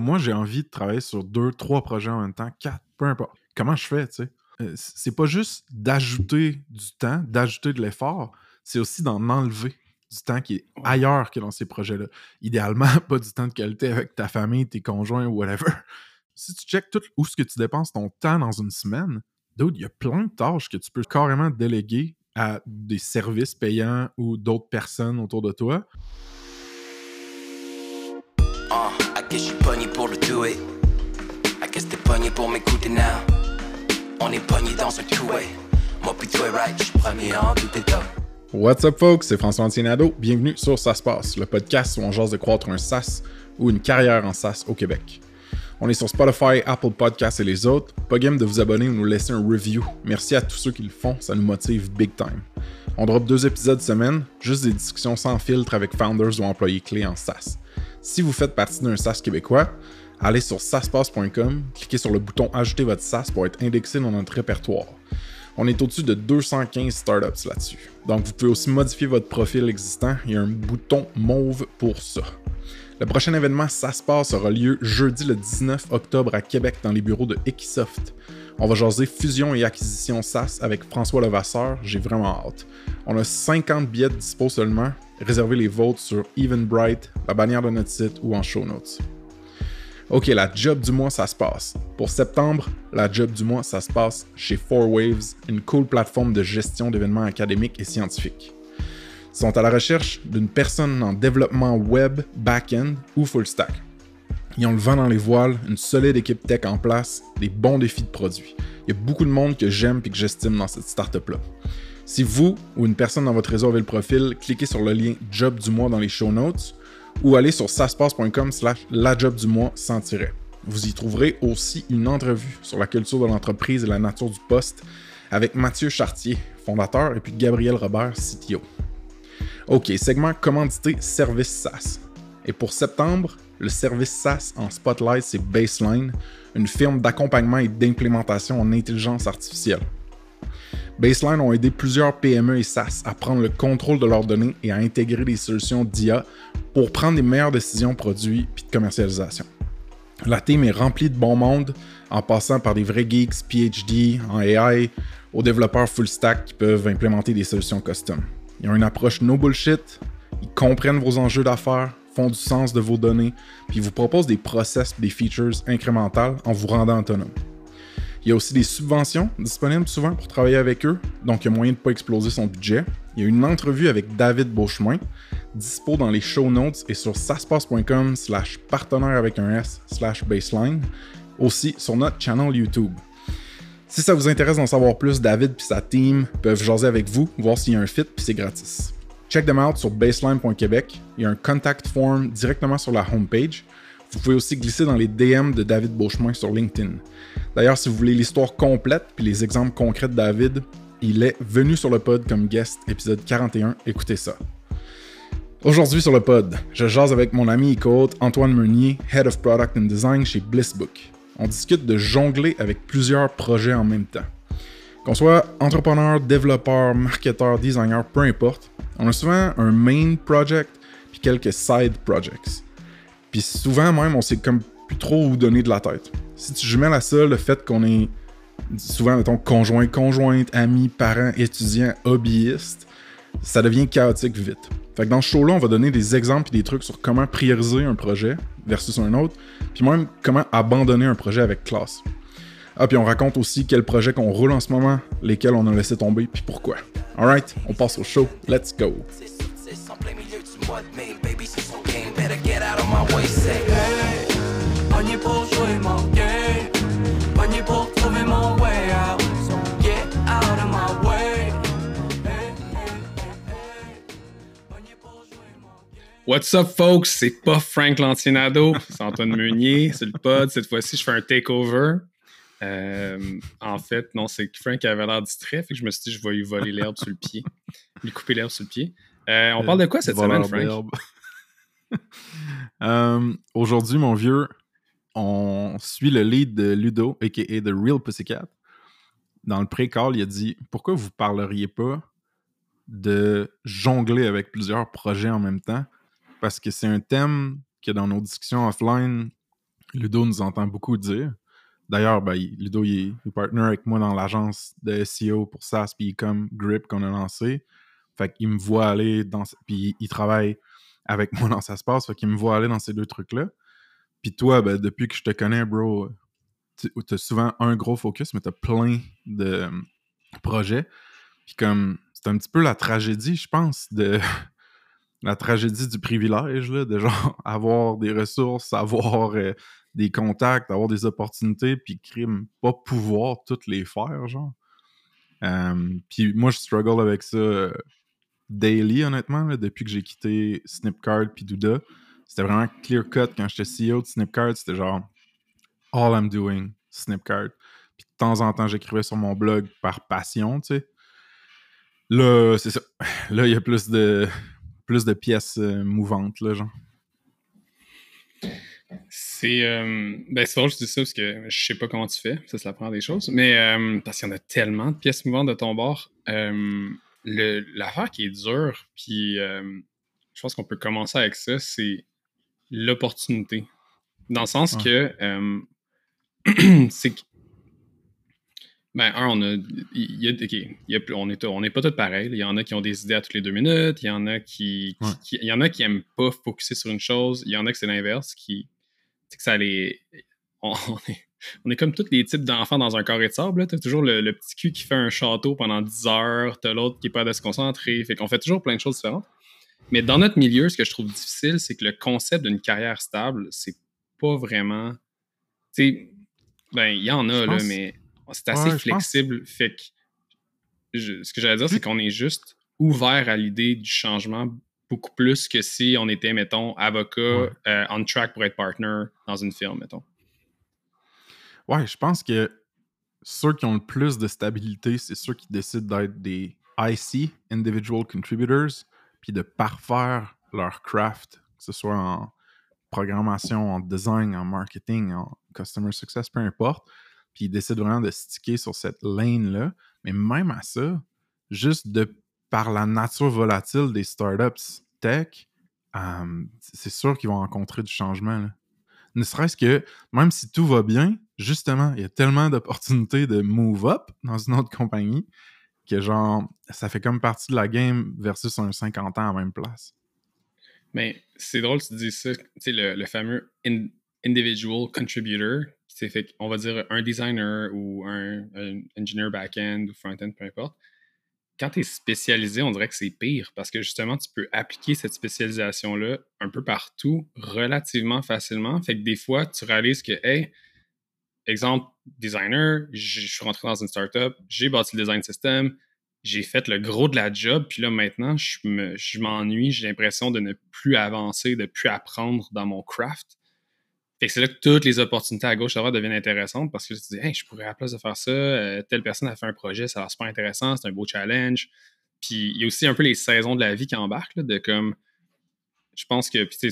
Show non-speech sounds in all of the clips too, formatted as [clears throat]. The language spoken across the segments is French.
Moi, j'ai envie de travailler sur deux, trois projets en même temps, quatre, peu importe. Comment je fais, tu sais? Euh, c'est pas juste d'ajouter du temps, d'ajouter de l'effort, c'est aussi d'en enlever du temps qui est ailleurs que dans ces projets-là. Idéalement, [laughs] pas du temps de qualité avec ta famille, tes conjoints ou whatever. [laughs] Si tu checkes tout où ce que tu dépenses ton temps dans une semaine, il y a plein de tâches que tu peux carrément déléguer à des services payants ou d'autres personnes autour de toi. What's up folks, c'est François Antinado. Bienvenue sur Ça se passe, le podcast où on jase de croître un SaaS ou une carrière en SaaS au Québec. On est sur Spotify, Apple Podcasts et les autres. Pas game de vous abonner ou nous laisser un review. Merci à tous ceux qui le font, ça nous motive big time. On drop deux épisodes semaine, juste des discussions sans filtre avec founders ou employés clés en SaaS. Si vous faites partie d'un SaaS québécois, allez sur saspace.com, cliquez sur le bouton Ajouter votre SaaS pour être indexé dans notre répertoire. On est au-dessus de 215 startups là-dessus. Donc vous pouvez aussi modifier votre profil existant, il y a un bouton mauve pour ça. Le prochain événement Ça se aura lieu jeudi le 19 octobre à Québec dans les bureaux de Equisoft. On va jaser fusion et acquisition SaaS avec François Levasseur, j'ai vraiment hâte. On a 50 billets dispo seulement, réservez les vôtres sur Eventbrite, la bannière de notre site ou en show notes. Ok, la job du mois, ça se passe. Pour septembre, la job du mois, ça se passe chez Four Waves, une cool plateforme de gestion d'événements académiques et scientifiques sont à la recherche d'une personne en développement web, back-end ou full stack. Ils ont le vent dans les voiles, une solide équipe tech en place, des bons défis de produits. Il y a beaucoup de monde que j'aime et que j'estime dans cette startup-là. Si vous ou une personne dans votre réseau avez le profil, cliquez sur le lien Job du mois dans les show notes ou allez sur saspace.com slash la job du mois sans tirer. Vous y trouverez aussi une entrevue sur la culture de l'entreprise et la nature du poste avec Mathieu Chartier, fondateur, et puis Gabriel Robert, CTO. OK, segment commandité service SaaS. Et pour septembre, le service SaaS en spotlight, c'est Baseline, une firme d'accompagnement et d'implémentation en intelligence artificielle. Baseline ont aidé plusieurs PME et SaaS à prendre le contrôle de leurs données et à intégrer des solutions d'IA pour prendre les meilleures décisions produits et de commercialisation. La team est remplie de bon monde, en passant par des vrais geeks PhD en AI aux développeurs full stack qui peuvent implémenter des solutions custom. Ils ont une approche no bullshit, ils comprennent vos enjeux d'affaires, font du sens de vos données, puis ils vous proposent des process des features incrémentales en vous rendant autonome. Il y a aussi des subventions disponibles souvent pour travailler avec eux, donc il y a moyen de ne pas exploser son budget. Il y a une entrevue avec David Beauchemin, dispo dans les show notes et sur saspace.com slash partenaire avec un S slash baseline, aussi sur notre channel YouTube. Si ça vous intéresse d'en savoir plus, David et sa team peuvent jaser avec vous, voir s'il y a un fit, puis c'est gratis. Check them out sur baseline.québec. Il y a un contact form directement sur la homepage. Vous pouvez aussi glisser dans les DM de David Beauchemin sur LinkedIn. D'ailleurs, si vous voulez l'histoire complète puis les exemples concrets de David, il est venu sur le pod comme guest, épisode 41. Écoutez ça. Aujourd'hui sur le pod, je jase avec mon ami et co Antoine Meunier, Head of Product and Design chez Blissbook on discute de jongler avec plusieurs projets en même temps. Qu'on soit entrepreneur, développeur, marketeur, designer, peu importe, on a souvent un main project puis quelques side projects. Puis souvent même, on sait comme plus trop où donner de la tête. Si tu jumelles à ça le fait qu'on est souvent, mettons, conjoint, conjointe, amis, parents, étudiants, hobbyistes, ça devient chaotique vite. Fait que dans ce show-là, on va donner des exemples et des trucs sur comment prioriser un projet versus un autre, puis même comment abandonner un projet avec classe. Ah, puis on raconte aussi quels projets qu'on roule en ce moment, lesquels on a laissé tomber, puis pourquoi. Alright, on passe au show. Let's go. What's up, folks? C'est pas Frank Lantinado, c'est Antoine Meunier, c'est le pod. Cette fois-ci, je fais un takeover. Euh, en fait, non, c'est Frank avait l'air distrait, fait que je me suis dit, je vais lui voler l'herbe sur le pied, lui couper l'herbe sur le pied. Euh, on parle de quoi cette semaine, Frank? [laughs] Euh, aujourd'hui, mon vieux, on suit le lead de Ludo, a.k.a. The Real Pussycat. Dans le pré-call, il a dit Pourquoi vous parleriez pas de jongler avec plusieurs projets en même temps? Parce que c'est un thème que dans nos discussions offline, Ludo nous entend beaucoup dire. D'ailleurs, ben, Ludo, il est, partner avec moi dans l'agence de SEO pour SaaS puis comme Grip qu'on a lancé. Fait qu'il me voit aller dans... Puis il travaille avec moi dans ça se passe. Fait qu'il me voit aller dans ces deux trucs-là. Puis toi, ben, depuis que je te connais, bro, tu as souvent un gros focus, mais tu as plein de euh, projets. Puis comme, c'est un petit peu la tragédie, je pense, de [laughs] la tragédie du privilège, là, de genre [laughs] avoir des ressources, avoir euh, des contacts, avoir des opportunités, puis crime, pas pouvoir toutes les faire, genre. Euh, puis moi, je struggle avec ça daily, honnêtement, depuis que j'ai quitté Snipcard puis Douda. C'était vraiment clear cut quand j'étais CEO de Snipcard. C'était genre all I'm doing, Snipcard. Puis de temps en temps, j'écrivais sur mon blog par passion, tu sais. Là, c'est ça. [laughs] Là, il y a plus de, plus de pièces euh, mouvantes, là, genre. C'est euh, ben c'est drôle je dis ça parce que je sais pas comment tu fais, ça c'est la première des choses, mais euh, parce qu'il y en a tellement de pièces mouvantes de ton bord. L'affaire qui est dure, puis je pense qu'on peut commencer avec ça, c'est l'opportunité. Dans le sens que [clears throat] c'est que. Ben, un, on a. Il y a, y a, on n'est on est pas tous pareils. Il y en a qui ont des idées à toutes les deux minutes. Il y en a qui, il y en a qui aiment pas focuser sur une chose. Il y en a que c'est l'inverse, qui. que ça les. [laughs] On, est, on, est, comme tous les types d'enfants dans un carré de sable. Tu as toujours le, petit cul qui fait un château pendant 10 heures. Tu as l'autre qui est pas de se concentrer. Fait qu'on fait toujours plein de choses différentes. Mais dans notre milieu, ce que je trouve difficile, c'est que le concept d'une carrière stable, c'est pas vraiment. Tu sais, ben, il y en a, là, mais c'est assez flexible. Fait que ce que j'allais dire, c'est qu'on est juste ouvert à l'idée du changement beaucoup plus que si on était, mettons, avocat euh, on track pour être partner dans une firme, mettons. Ouais, je pense que ceux qui ont le plus de stabilité, c'est ceux qui décident d'être des IC, Individual Contributors, puis de parfaire leur craft, que ce soit en programmation, en design, en marketing, en customer success, peu importe. Puis ils décident vraiment de sticker sur cette lane-là. Mais même à ça, juste de par la nature volatile des startups tech, c'est sûr qu'ils vont rencontrer du changement. Ne serait-ce que, même si tout va bien, justement, il y a tellement d'opportunités de move up dans une autre compagnie que, genre, ça fait comme partie de la game versus un 50 ans à même place. Mais c'est drôle, tu dis ça, tu sais, le, fameux individual contributor, c'est fait on va dire un designer ou un, un engineer back-end ou front-end, peu importe. Quand tu es spécialisé, on dirait que c'est pire parce que justement, tu peux appliquer cette spécialisation-là un peu partout relativement facilement. Fait que des fois, tu réalises que, hey, exemple, designer, je suis rentré dans une startup, j'ai bâti le design system, j'ai fait le gros de la job, puis là maintenant, je m'ennuie, j'ai l'impression de ne plus avancer, de ne plus apprendre dans mon craft. Fait que c'est là que toutes les opportunités à gauche à droite deviennent intéressantes parce que tu te dis, hey, je pourrais à la place de faire ça, euh, telle personne a fait un projet, ça a l'air super intéressant, c'est un beau challenge. Puis il y a aussi un peu les saisons de la vie qui embarquent, de comme, je pense que, puis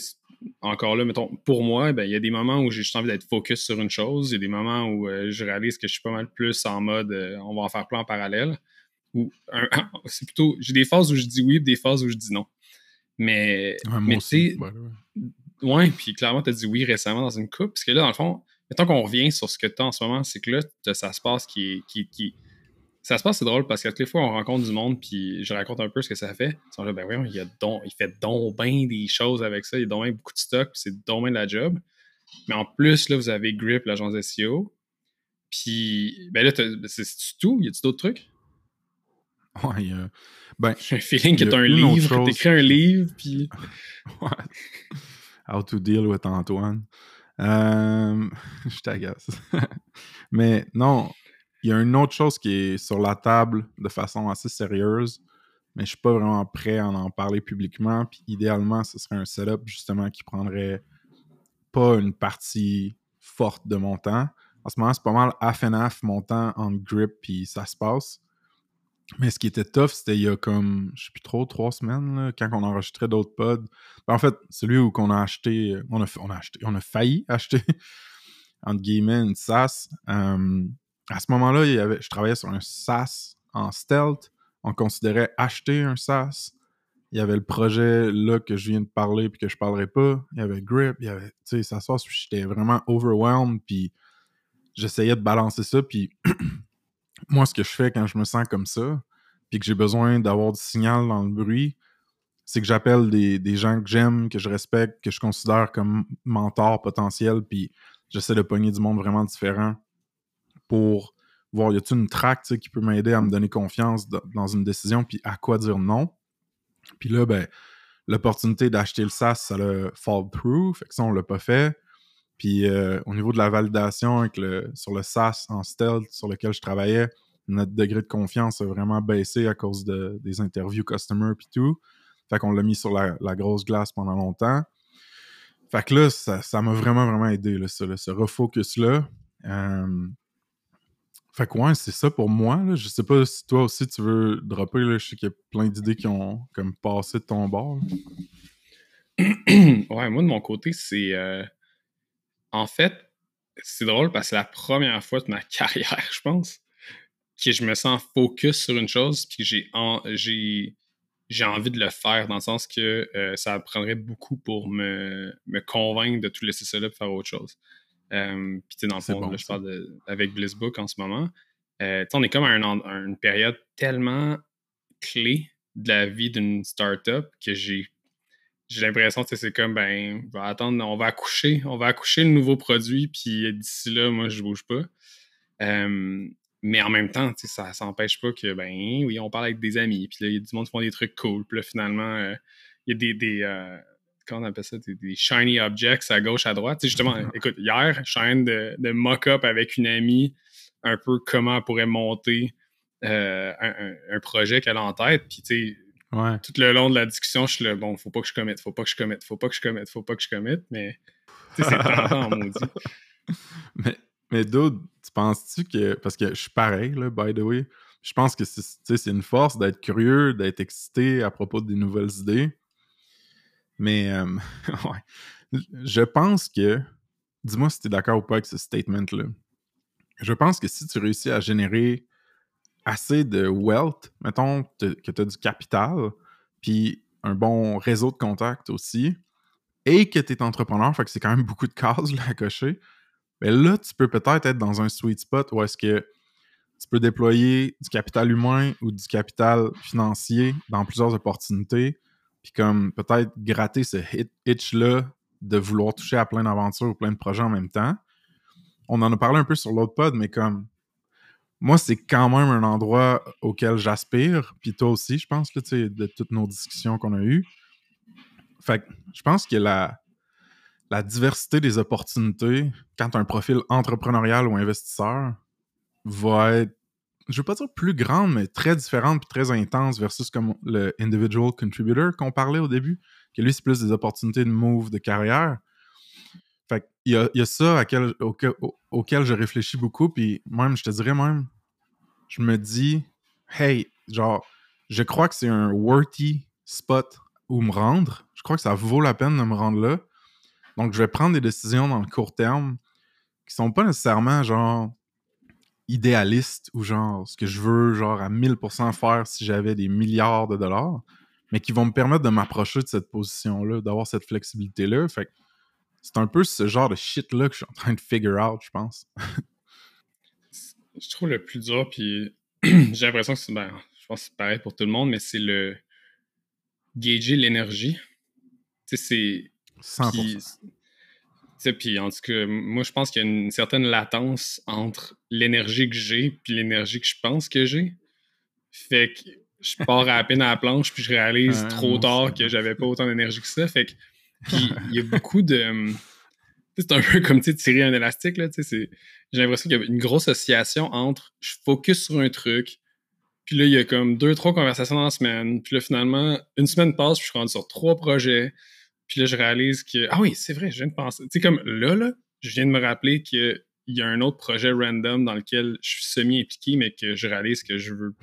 encore là, mettons, pour moi, ben, il y a des moments où j'ai juste envie d'être focus sur une chose, il y a des moments où euh, je réalise que je suis pas mal plus en mode, euh, on va en faire plein en parallèle. Ou [laughs] c'est plutôt, j'ai des phases où je dis oui, des phases où je dis non. Mais, mais tu sais, ouais, puis clairement, tu as dit oui récemment dans une coupe, parce que là, dans le fond, mettons qu'on revient sur ce que tu as en ce moment, c'est que là, ça se passe qui est. Qui, qui, ça se passe, c'est drôle parce que toutes les fois, on rencontre du monde, puis je raconte un peu ce que ça fait. Ils sont là, ben voyons, il, a il fait donc bien des choses avec ça, il a donc bien beaucoup de stock, puis c'est donc bien de la job. Mais en plus, là, vous avez Grip, l'agence SEO. Puis, ben là, c'est tout? Y a-tu d'autres trucs? Ouais, a... Ben, [laughs] J'ai un feeling que t'as un livre, t'écris un livre, puis... [laughs] ouais. How to deal with Antoine. Euh... [laughs] je t'agace. [laughs] Mais non, il y a une autre chose qui est sur la table de façon assez sérieuse, mais je suis pas vraiment prêt à en parler publiquement. Puis idéalement, ce serait un setup justement qui prendrait pas une partie forte de mon temps. En ce moment, c'est pas mal half and half mon temps en grip, puis ça se passe. Mais ce qui était tough, c'était il y a comme, je sais plus trop, trois semaines, quand on enregistrait d'autres pods. Ben, en fait, celui où on a acheté, on a, on a acheté, on a failli [laughs] acheter, entre guillemets, une SaaS. à ce moment-là, je travaillais sur un SaaS en stealth. On considérait acheter un SaaS. il y avait le projet là que je viens de parler puis que je parlerai pas. Il y avait Grip, il y avait, tu sais, ça sort, j'étais vraiment overwhelmed puis j'essayais de balancer ça puis [clears throat] moi, ce que je fais quand je me sens comme ça puis que j'ai besoin d'avoir du signal dans le bruit, c'est que j'appelle des, gens que j'aime, que je respecte, que je considère comme mentors potentiels puis j'essaie de pogner du monde vraiment différent pour voir y a-t-il une track qui peut m'aider à me donner confiance dans une décision puis à quoi dire non puis là, ben, l'opportunité d'acheter le SaaS, ça l'a fall through. Fait que ça, on l'a pas fait. Puis euh, au niveau de la validation avec le, sur le SaaS en stealth sur lequel je travaillais, notre degré de confiance a vraiment baissé à cause de, des interviews customer puis tout. Fait qu'on l'a mis sur la, grosse glace pendant longtemps. Fait que là, ça m'a vraiment, vraiment aidé, là, ce refocus-là. Euh, fait que ouais, c'est ça pour moi. Je sais pas si toi aussi tu veux dropper. Là. Je sais qu'il y a plein d'idées qui ont comme passé de ton bord. [clears throat] ouais, moi de mon côté, c'est. Euh, en fait, c'est drôle parce que c'est la première fois de ma [laughs] carrière, je pense, que je me sens focus sur une chose puis que j'ai, j'ai, envie de le faire dans le sens que euh, ça prendrait beaucoup pour me, me convaincre de tout laisser ça là pour faire autre chose. Euh, puis, tu sais, dans le fond, je parle avec Blissbook en ce moment. Euh, on est comme à une période tellement clé de la vie d'une startup que j'ai j'ai l'impression que c'est comme ben on va attendre, on va accoucher, on va accoucher le nouveau produit, puis d'ici là, moi je bouge pas. Euh, mais en même temps, ça s'empêche pas que ben oui, on parle avec des amis, puis là, il y a du monde qui font des trucs cool, puis là, finalement, il y a des, des comment on appelle ça, des, shiny objects à gauche, à droite. justement, [laughs] écoute, hier, je suis de, de mock-up avec une amie un peu comment elle pourrait monter euh, un, projet qu'elle a en tête. Puis, tu sais, tout le long de la discussion, je suis là, bon, faut pas que je commette, faut pas que je commette, faut pas que je commette, faut pas que je commette, mais c'est tentant, maudit. [laughs] Mais, mais d'autres, tu penses-tu que. Parce que je suis pareil, là, by the way. Je pense que c'est une force d'être curieux, d'être excité à propos des nouvelles idées. Mais euh, [laughs] ouais. je pense que, dis-moi si tu es d'accord ou pas avec ce statement-là. Je pense que si tu réussis à générer assez de wealth, mettons que tu as du capital, puis un bon réseau de contacts aussi, et que tu es entrepreneur, fait que c'est quand même beaucoup de cases là, à cocher, mais ben là, tu peux peut-être être dans un sweet spot où est-ce que tu peux déployer du capital humain ou du capital financier dans plusieurs opportunités puis comme peut-être gratter ce hitch-là de vouloir toucher à plein d'aventures ou plein de projets en même temps. On en a parlé un peu sur l'autre pod, mais comme moi, c'est quand même un endroit auquel j'aspire, puis toi aussi, je pense, là, de toutes nos discussions qu'on a eues. Fait que je pense que la, la diversité des opportunités, quand un profil entrepreneurial ou investisseur, va être je veux pas dire plus grande, mais très différente puis très intense versus comme le individual contributor qu'on parlait au début, que lui, c'est plus des opportunités de move, de carrière. Fait il y a, ça auquel, je réfléchis beaucoup, puis même, je te dirais même, je me dis, hey, genre, je crois que c'est un worthy spot où me rendre. Je crois que ça vaut la peine de me rendre là. Donc, je vais prendre des décisions dans le court terme qui sont pas nécessairement genre idéaliste ou genre ce que je veux genre à 1000% faire si j'avais des milliards de dollars, mais qui vont me permettre de m'approcher de cette position-là, d'avoir cette flexibilité-là. Fait c'est un peu ce genre de shit-là que je suis en train de figure out, je pense. je trouve le plus dur, puis [clears throat] j'ai l'impression que c'est, ben, je pense que c'est pareil pour tout le monde, mais c'est le gager l'énergie. Tu sais, c'est... 100% puis en tout cas, moi, je pense qu'il y a une certaine latence entre l'énergie que j'ai puis l'énergie que je pense que j'ai. Fait que je pars à peine à la planche puis je réalise trop tard que j'avais pas autant d'énergie que ça. Fait que, puis il y a beaucoup de... C'est un peu comme tirer un élastique, j'ai l'impression qu'il y a une grosse association entre je focus sur un truc, puis là, il y a comme deux, trois conversations dans la semaine, puis là, finalement, une semaine passe, puis je suis rendu sur trois projets, puis là, je réalise que, ah oui, c'est vrai, je viens de penser. Tu sais, comme là, là, je viens de me rappeler qu'il y a un autre projet random dans lequel je suis semi-impliqué, mais que je réalise que je veux.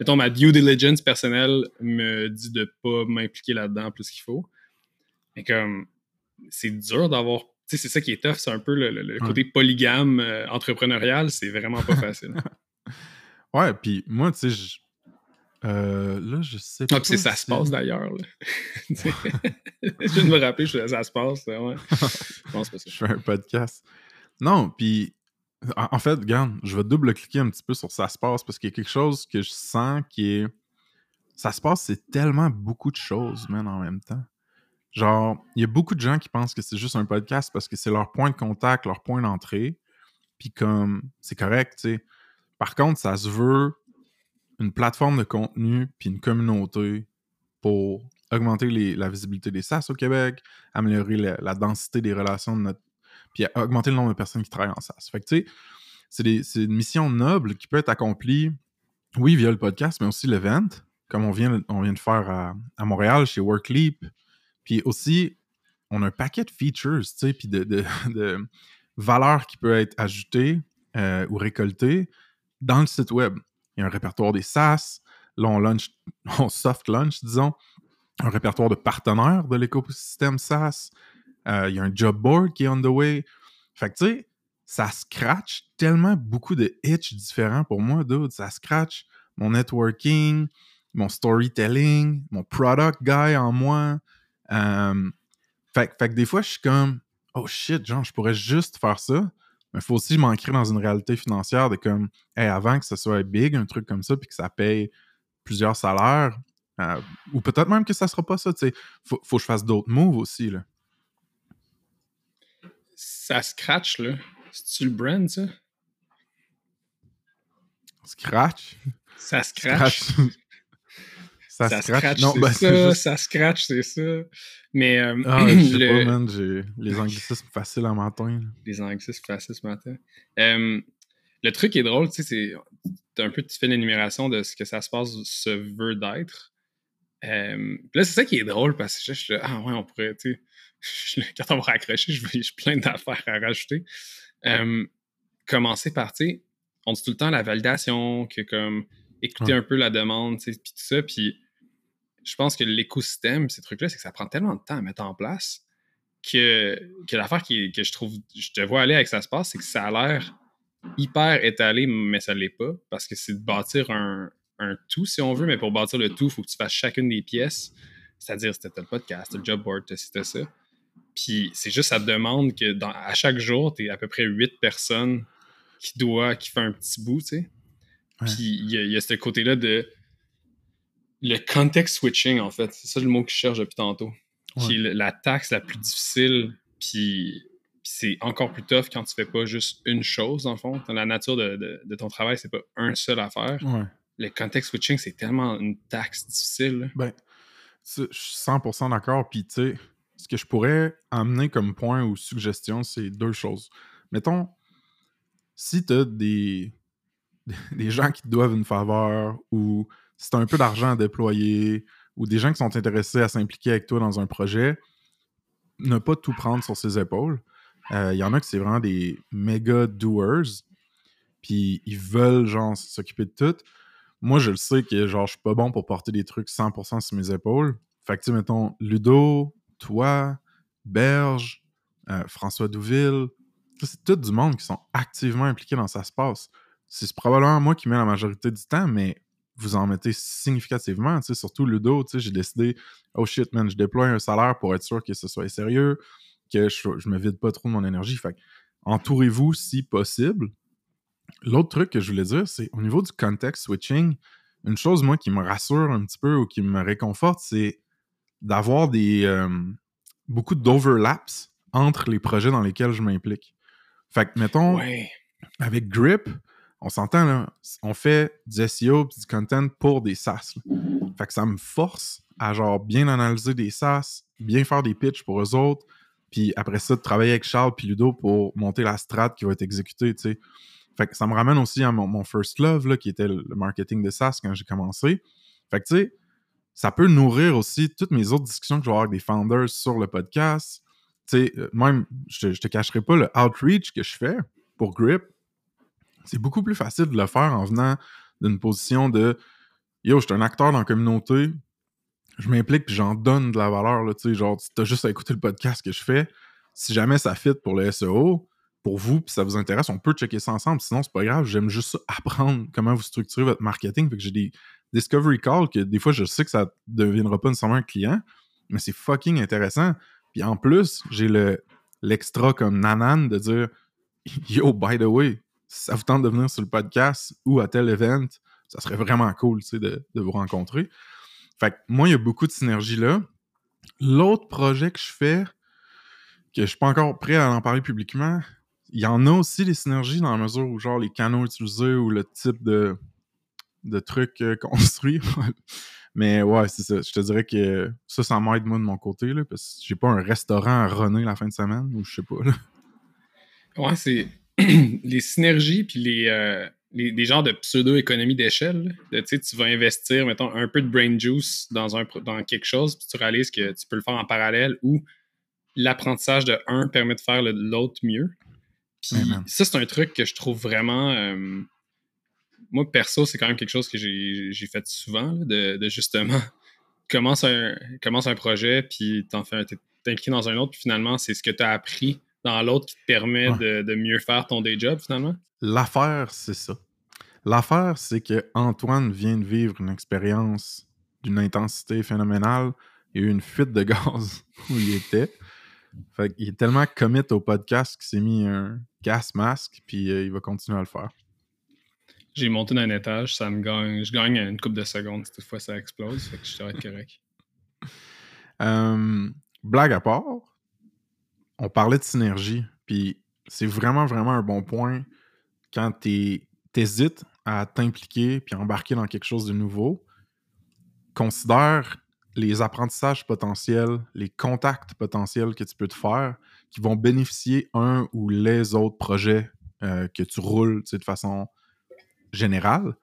Mettons, ma due diligence personnelle me dit de pas m'impliquer là-dedans plus qu'il faut. Mais comme, c'est dur d'avoir. Tu sais, c'est ça qui est tough, c'est un peu le, côté polygame euh, entrepreneurial, c'est vraiment pas [laughs] facile. ouais, puis moi, tu sais, Euh, là, je sais pas. Ah, puis ça se passe d'ailleurs. [laughs] [laughs] je viens de me rappeler, ça se passe. Ouais. je pense pas ça. Je fais un podcast. Non, puis en fait, regarde, je vais double-cliquer un petit peu sur ça se passe parce qu'il y a quelque chose que je sens qui est. Ça se passe, c'est tellement beaucoup de choses, man, en même temps. Genre, il y a beaucoup de gens qui pensent que c'est juste un podcast parce que c'est leur point de contact, leur point d'entrée. Puis comme, c'est correct, tu sais. Par contre, ça se veut une plateforme de contenu puis une communauté pour augmenter la visibilité des SaaS au Québec, améliorer la, densité des relations de notre. puis augmenter le nombre de personnes qui travaillent en SaaS. Fait que, tu sais, c'est une mission noble qui peut être accomplie, oui, via le podcast, mais aussi l'event, comme on vient, on vient de faire à, Montréal chez WorkLeap. Puis aussi, on a un paquet de features, tu sais, puis de, [laughs] de, valeurs qui peuvent être ajoutées euh, ou récoltées dans le site web il y a un répertoire des SaaS. Là, on, launch, [laughs] on soft launch, disons, un répertoire de partenaires de l'écosystème SaaS. Euh, il y a un job board qui est on the way. Fait que, tu sais, ça scratch tellement beaucoup de itch différents pour moi, dude. Ça scratch mon networking, mon storytelling, mon product guy en moi. Euh, fait, fait, que des fois, je suis comme, oh shit, genre, je pourrais juste faire ça. Mais il faut aussi m'ancrer dans une réalité financière de comme, avant que ce soit big, un truc comme ça, puis que ça paye plusieurs salaires, euh, ou peut-être même que ça sera pas ça, tu sais. Faut, faut que je fasse d'autres moves aussi, là. Ça scratch, là. C'est-tu le brand, ça? Scratch? Ça [laughs] scratch. Ça, scratch, non, ben, c'est ça, ça scratch, c'est ça. Mais euh, ah, je sais pas, man, j'ai les anglicismes faciles à matin. Les anglicismes faciles ce matin. Euh, le truc qui est drôle, tu sais, c'est un peu, tu fais l'énumération de ce que ça se passe, se veut d'être. Euh, là, c'est ça qui est drôle parce que je suis ah ouais, on pourrait, tu sais, [laughs] quand on va raccrocher, j'ai plein d'affaires à rajouter. commencer par, tu sais, on dit tout le temps la validation, que comme écouter un peu la demande, tu sais, puis tout ça, puis je pense que l'écosystème, ces trucs-là, c'est que ça prend tellement de temps à mettre en place que, que l'affaire que je trouve, je te vois aller avec ça se passe, c'est que ça a l'air hyper étalé, mais ça ne l'est pas, parce que c'est de bâtir un, tout, si on veut, mais pour bâtir le tout, il faut que tu fasses chacune des pièces, c'est-à-dire c'était le podcast, le job board, c'était ça. Puis c'est juste, ça demande que dans, à chaque jour, tu es à peu près huit personnes qui doit, qui fait un petit bout, tu sais. Puis il y, a ce côté-là de le context switching, en fait, c'est ça le mot que je cherche depuis tantôt. Qui est la taxe la plus difficile, puis, c'est encore plus tough quand tu fais pas juste une chose, en fond. Dans la nature de, ton travail, c'est pas un seul affaire. Le context switching, c'est tellement une taxe difficile. Ben, je suis 100% d'accord. Puis, tu sais, ce que je pourrais amener comme point ou suggestion, c'est deux choses. Mettons, si tu as des, [laughs] des gens qui te doivent une faveur ou si tu as un peu d'argent à déployer ou des gens qui sont intéressés à s'impliquer avec toi dans un projet, ne pas tout prendre sur ses épaules. Il euh, y en a qui c'est vraiment des méga doers, puis ils veulent genre s'occuper de tout. Moi, je le sais que genre je suis pas bon pour porter des trucs 100% sur mes épaules. Fait que tu mettons Ludo, toi, Berge, euh, François Douville, c'est tout du monde qui sont activement impliqués dans ça se passe. C'est probablement moi qui mets la majorité du temps, mais vous en mettez significativement. Surtout Ludo, j'ai décidé, oh shit, man, je déploie un salaire pour être sûr que ce soit sérieux, que je, ne me vide pas trop de mon énergie. Fait entourez-vous si possible. L'autre truc que je voulais dire, c'est au niveau du context switching, une chose, moi, qui me rassure un petit peu ou qui me réconforte, c'est d'avoir des euh, beaucoup d'overlaps entre les projets dans lesquels je m'implique. Fait que, mettons, avec Grip, on s'entend, on fait du SEO et du content pour des SaaS. Fait ça me force à bien analyser des SaaS, bien faire des pitches pour eux autres, puis après ça, de travailler avec Charles puis Ludo pour monter la strat qui va être exécutée, tu. Fait ça me ramène aussi à mon, first love, qui était le marketing de SaaS quand j'ai commencé. Fait tu sais, ça peut nourrir aussi toutes mes autres discussions que je vais avoir avec des founders sur le podcast. Tu sais, euh, même, je, je te cacherai pas le outreach que je fais pour Grip c'est beaucoup plus facile de le faire en venant d'une position de Yo, je suis un acteur dans la communauté, je m'implique puis j'en donne de la valeur. Là, genre, tu as juste à écouter le podcast que je fais. Si jamais ça fit pour le SEO, pour vous, puis ça vous intéresse, on peut checker ça ensemble. Sinon, c'est pas grave. J'aime juste [laughs] apprendre comment vous structurez votre marketing. Fait que j'ai des, Discovery Call, que des fois, je sais que ça ne deviendra pas nécessairement un client, mais c'est fucking intéressant. Puis en plus, j'ai le l'extra comme nanan de dire [laughs] Yo, by the way, si ça vous tente de venir sur le podcast ou à tel event, ça serait vraiment cool de, de vous rencontrer. Fait que moi, il y a beaucoup de synergie là. L'autre projet que je fais, que je suis pas encore prêt à en parler publiquement, il y en a aussi des synergies dans la mesure où genre les canaux utilisés ou le type de, de trucs euh, [laughs] construits. Mais ouais, c'est ça. Je te dirais que ça, ça m'aide moi de mon côté, là, parce que j'ai pas un restaurant à runner la fin de semaine, ou je sais pas. Là. Ouais, c'est [clears throat] les synergies puis les, euh, les, genres de pseudo-économie d'échelle. Tu vas investir, mettons, un peu de brain juice dans, un, dans quelque chose, puis tu réalises que tu peux le faire en parallèle ou l'apprentissage de un permet de faire l'autre mieux. Puis ça, c'est un truc que je trouve vraiment. Euh, moi, perso, c'est quand même quelque chose que j'ai fait souvent, de, justement, [laughs] commence un, commence un projet, puis t'en fais t'impliquer dans un autre, puis finalement, c'est ce que tu as appris dans l'autre qui te permet de, mieux faire ton day job, finalement? L'affaire, c'est ça. L'affaire, c'est que Antoine vient de vivre une expérience d'une intensité phénoménale. Il y a eu une fuite de [laughs] gaz où il était. Fait il est tellement commit au podcast qu'il s'est mis un gas masque, puis euh, il va continuer à le faire. J'ai monté d'un étage, ça me gagne. Je gagne une coupe de secondes cette fois ça explose, fait que je serais correct. [laughs] Euh, blague à part, on parlait de synergie, puis c'est vraiment, vraiment un bon point quand tu hésites à t'impliquer puis embarquer dans quelque chose de nouveau. Considère les apprentissages potentiels, les contacts potentiels que tu peux te faire qui vont bénéficier un ou les autres projets euh, que tu roules de façon générale.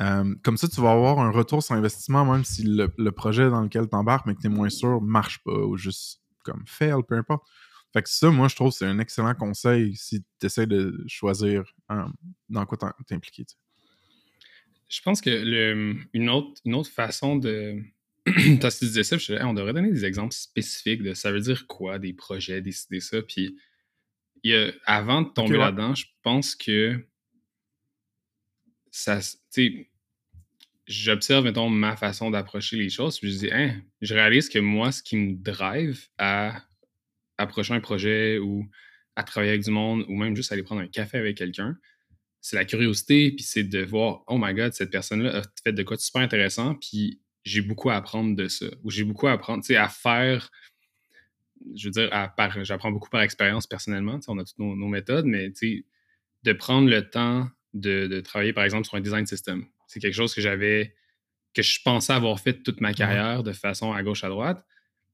Euh, comme ça, tu vas avoir un retour sur investissement, même si le, projet dans lequel tu embarques, mais que tu es moins sûr, marche pas ou juste comme fail, peu importe. Fait que ça, moi, je trouve que c'est un excellent conseil si tu essaies de choisir dans quoi t'impliquer. Je pense que le, une, autre, une autre façon de, [clears throat] tu disais ça, on devrait donner des exemples spécifiques de ça veut dire quoi, des projets, décider ça. Puis, il y a, avant de tomber là-dedans, je pense que ça, tu j'observe, mettons, ma façon d'approcher les choses, puis je dis, hein, je réalise que moi, ce qui me drive à approcher un projet ou à travailler avec du monde ou même juste aller prendre un café avec quelqu'un, c'est la curiosité, puis c'est de voir, oh my god, cette personne-là a fait de quoi de super intéressant, puis j'ai beaucoup à apprendre de ça. Ou j'ai beaucoup à apprendre, tu sais, à faire. Je veux dire, j'apprends beaucoup par expérience personnellement. On a toutes nos, méthodes, mais tu sais, de prendre le temps de, travailler, par exemple, sur un design system. C'est quelque chose que j'avais, que je pensais avoir fait toute ma carrière de façon à gauche à droite.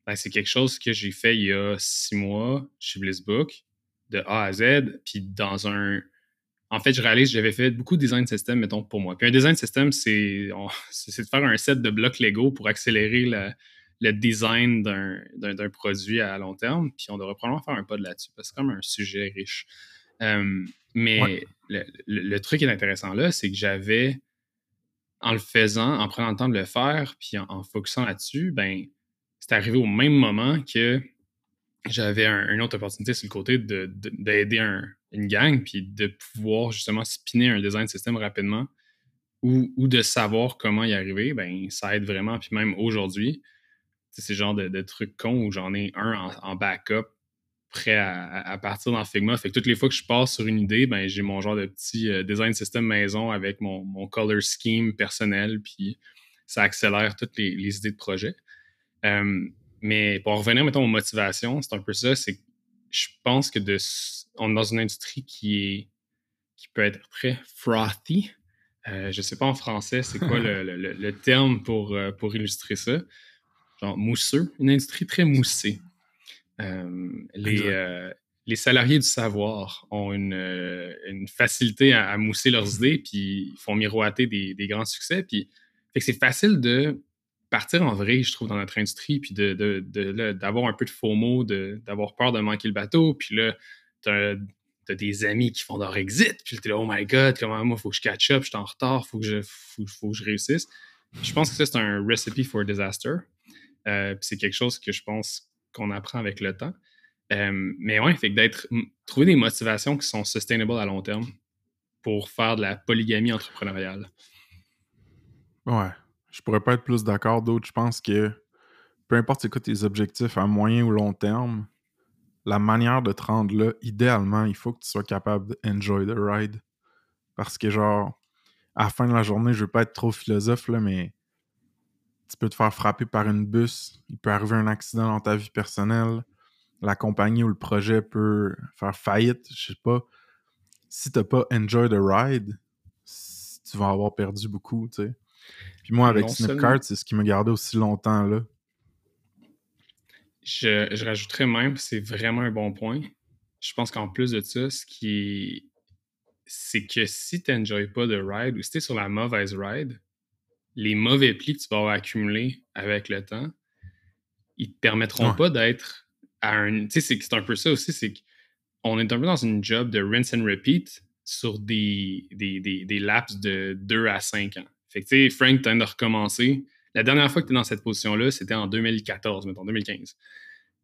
Ben, c'est quelque chose que j'ai fait il y a six mois chez Blissbook, de A à Z, puis dans un, en fait, je réalise que j'avais fait beaucoup de design system, mettons, pour moi. Puis un design system, [laughs] c'est de faire un set de blocs Lego pour accélérer le, design d'un produit à long terme. Puis on devrait probablement faire un pas de là-dessus, parce que c'est comme un sujet riche. Euh, mais le, truc qui est intéressant là, c'est que j'avais, en le faisant, en prenant le temps de le faire, puis en, en focusant là-dessus, ben, c'est arrivé au même moment que j'avais une autre opportunité sur le côté d'aider une gang, puis de pouvoir justement spinner un design système rapidement ou, de savoir comment y arriver, ben ça aide vraiment. Puis même aujourd'hui, c'est ce genre de, de trucs cons où j'en ai un en, backup prêt à, partir dans Figma. Fait que toutes les fois que je passe sur une idée, ben j'ai mon genre de petit euh, design système maison avec mon, color scheme personnel, puis ça accélère toutes les, idées de projet. Euh, mais pour revenir, mettons, aux motivations, c'est un peu ça. C'est je pense que de, on est dans une industrie qui est qui peut être très frothy. Euh, je ne sais pas en français c'est quoi [laughs] le, terme pour, euh, pour illustrer ça? Genre mousseux, une industrie très moussée. Euh, les, les salariés du savoir ont une, une facilité à, mousser leurs idées, puis font miroiter des, des grands succès. Puis c'est facile de partir en vrai, je trouve, dans notre industrie, puis d'avoir un peu de FOMO, d'avoir peur de manquer le bateau, puis là, t'as as des amis qui font leur exit, puis t'es là, oh my god, comment moi, faut que je catch up, je suis en retard, faut que je, faut, que je réussisse. Je pense que ça, c'est un recipe for disaster. Euh, c'est quelque chose que je pense qu'on apprend avec le temps. Euh, mais ouais, fait que d'être, trouver des motivations qui sont sustainable à long terme pour faire de la polygamie entrepreneuriale. Ouais, je pourrais pas être plus d'accord. D'autres, je pense que peu importe tes objectifs à moyen ou long terme, la manière de te rendre là, idéalement, il faut que tu sois capable d'enjoy the ride. Parce que, genre, à la fin de la journée, je veux pas être trop philosophe, là, mais tu peux te faire frapper par une bus, il peut arriver un accident dans ta vie personnelle, la compagnie ou le projet peut faire faillite, je sais pas. Si t'as pas enjoy the ride, tu vas avoir perdu beaucoup, tu sais. Puis moi, avec Snipcart, c'est ce qui m'a gardé aussi longtemps là. Je, je rajouterais même, c'est vraiment un bon point. Je pense qu'en plus de ça, ce qui c'est que si tu n'enjoyes pas de ride ou si tu es sur la mauvaise ride, les mauvais plis que tu vas avoir accumulés avec le temps, ils te permettront pas d'être à un. Tu sais, c'est un peu ça aussi, c'est qu'on est un peu dans une job de rinse and repeat sur des, des, des, laps de 2 à 5 ans. Fait que, tu sais, Frank, tu de recommencer. La dernière fois que tu es dans cette position-là, c'était en 2014, mettons, 2015.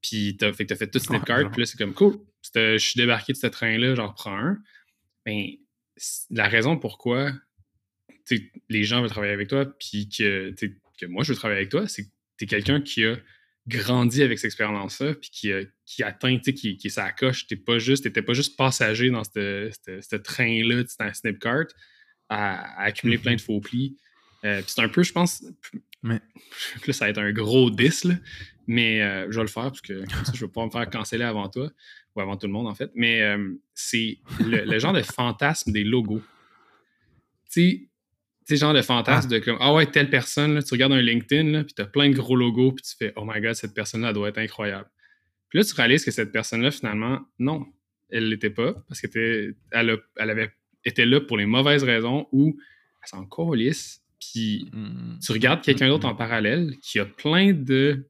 Puis, tu fait que tu as fait toute cette carte, puis là, c'est comme cool. Je suis débarqué de ce train-là, j'en reprends un. Mais la raison pourquoi les gens veulent travailler avec toi, puis que, que moi, je veux travailler avec toi, c'est que tu es quelqu'un qui a grandi avec cette expérience-là, puis qui, a, qui atteint, qui, qui est sa coche. Tu pas juste, pas juste passager dans ce train-là, un Snipcart, à, à accumuler plein de faux plis. Euh, c'est un peu, je pense, mais... [laughs] là, ça va être un gros 10, là, mais euh, je vais le faire parce que comme ça, je ne vais pas me faire canceller avant toi, ou avant tout le monde, en fait. Mais euh, c'est le, genre de fantasme des logos. Tu sais, genre de fantasme ah. de comme, ah ouais, telle personne, là, tu regardes un LinkedIn, là, puis tu as plein de gros logos, puis tu fais, oh my god, cette personne-là doit être incroyable. Puis là, tu réalises que cette personne-là, finalement, non, elle ne l'était pas, parce qu'elle elle, elle avait été là pour les mauvaises raisons ou elle s'en colisse puis mmh. tu regardes quelqu'un d'autre en parallèle qui a plein de.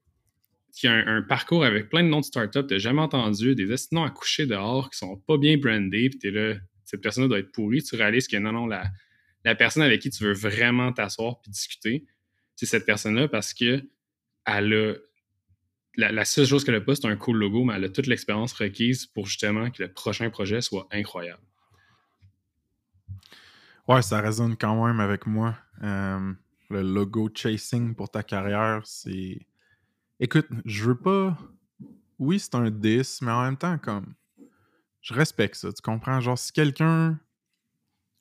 qui a un, parcours avec plein de noms de startups que tu jamais entendu, des noms à coucher dehors qui sont pas bien brandés, puis tu es là, cette personne doit être pourrie. Tu réalises que non, non, la, la personne avec qui tu veux vraiment t'asseoir puis discuter, c'est cette personne-là parce que elle a. La, seule chose qu'elle a pas, c'est un cool logo, mais elle a toute l'expérience requise pour justement que le prochain projet soit incroyable. Ouais, ça résonne quand même avec moi. Euh, le logo chasing pour ta carrière, c'est. Écoute, je veux pas. Oui, c'est un 10, mais en même temps, comme. Je respecte ça, tu comprends? Genre, si quelqu'un.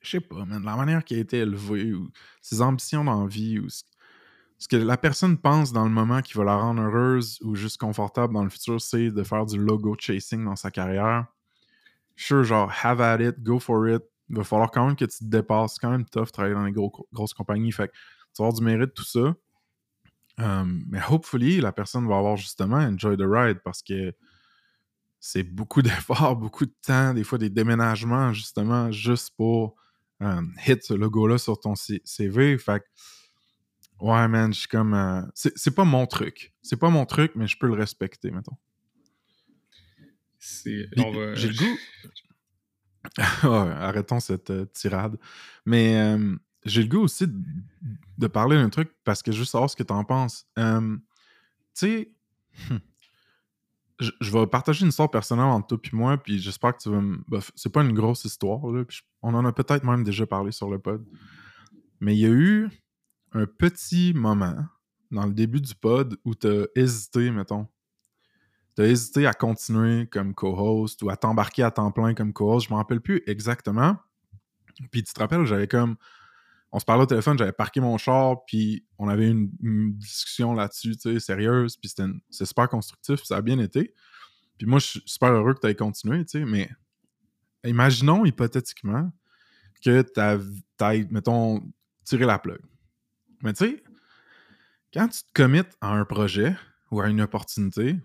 Je sais pas, man, la manière qui a été élevé, ou ses ambitions dans la vie, ou ce que la personne pense dans le moment qui va la rendre heureuse ou juste confortable dans le futur, c'est de faire du logo chasing dans sa carrière. Sure, genre, have at it, go for it, il va falloir quand même que tu te dépasses. C'est quand même tough travailler dans les grosses compagnies. Fait que tu vas avoir du mérite, tout ça. Um, mais hopefully, la personne va avoir justement enjoy the ride parce que c'est beaucoup [laughs] d'efforts, beaucoup de temps, des fois des déménagements, justement, juste pour um, hit ce logo-là sur ton CV. Fait que, ouais, man, je suis comme. Euh, c'est pas mon truc. C'est pas mon truc, mais je peux le respecter, mettons. J'ai le goût. [laughs] arrêtons cette euh, tirade. Mais j'ai le goût aussi de, parler d'un truc parce que je veux savoir ce que tu en penses. tu sais, hum, je, vais partager une histoire personnelle entre toi et moi, puis j'espère que tu vas me. c'est pas une grosse histoire, on en a peut-être même déjà parlé sur le pod. Mais il y a eu un petit moment dans le début du pod où tu as hésité, mettons, tu hésité à continuer comme co-host ou à t'embarquer à temps plein comme co-host. Je me rappelle plus exactement. Puis tu te rappelles, j'avais comme. On se parlait au téléphone, j'avais parqué mon char, puis on avait une, discussion là-dessus, tu sais, sérieuse, puis c'était super constructif, ça a bien été. Puis moi, je suis super heureux que tu aies continué, tu sais, mais imaginons hypothétiquement que tu aies, mettons, tiré la plug. Mais tu sais, quand tu te commits à un projet ou à une opportunité,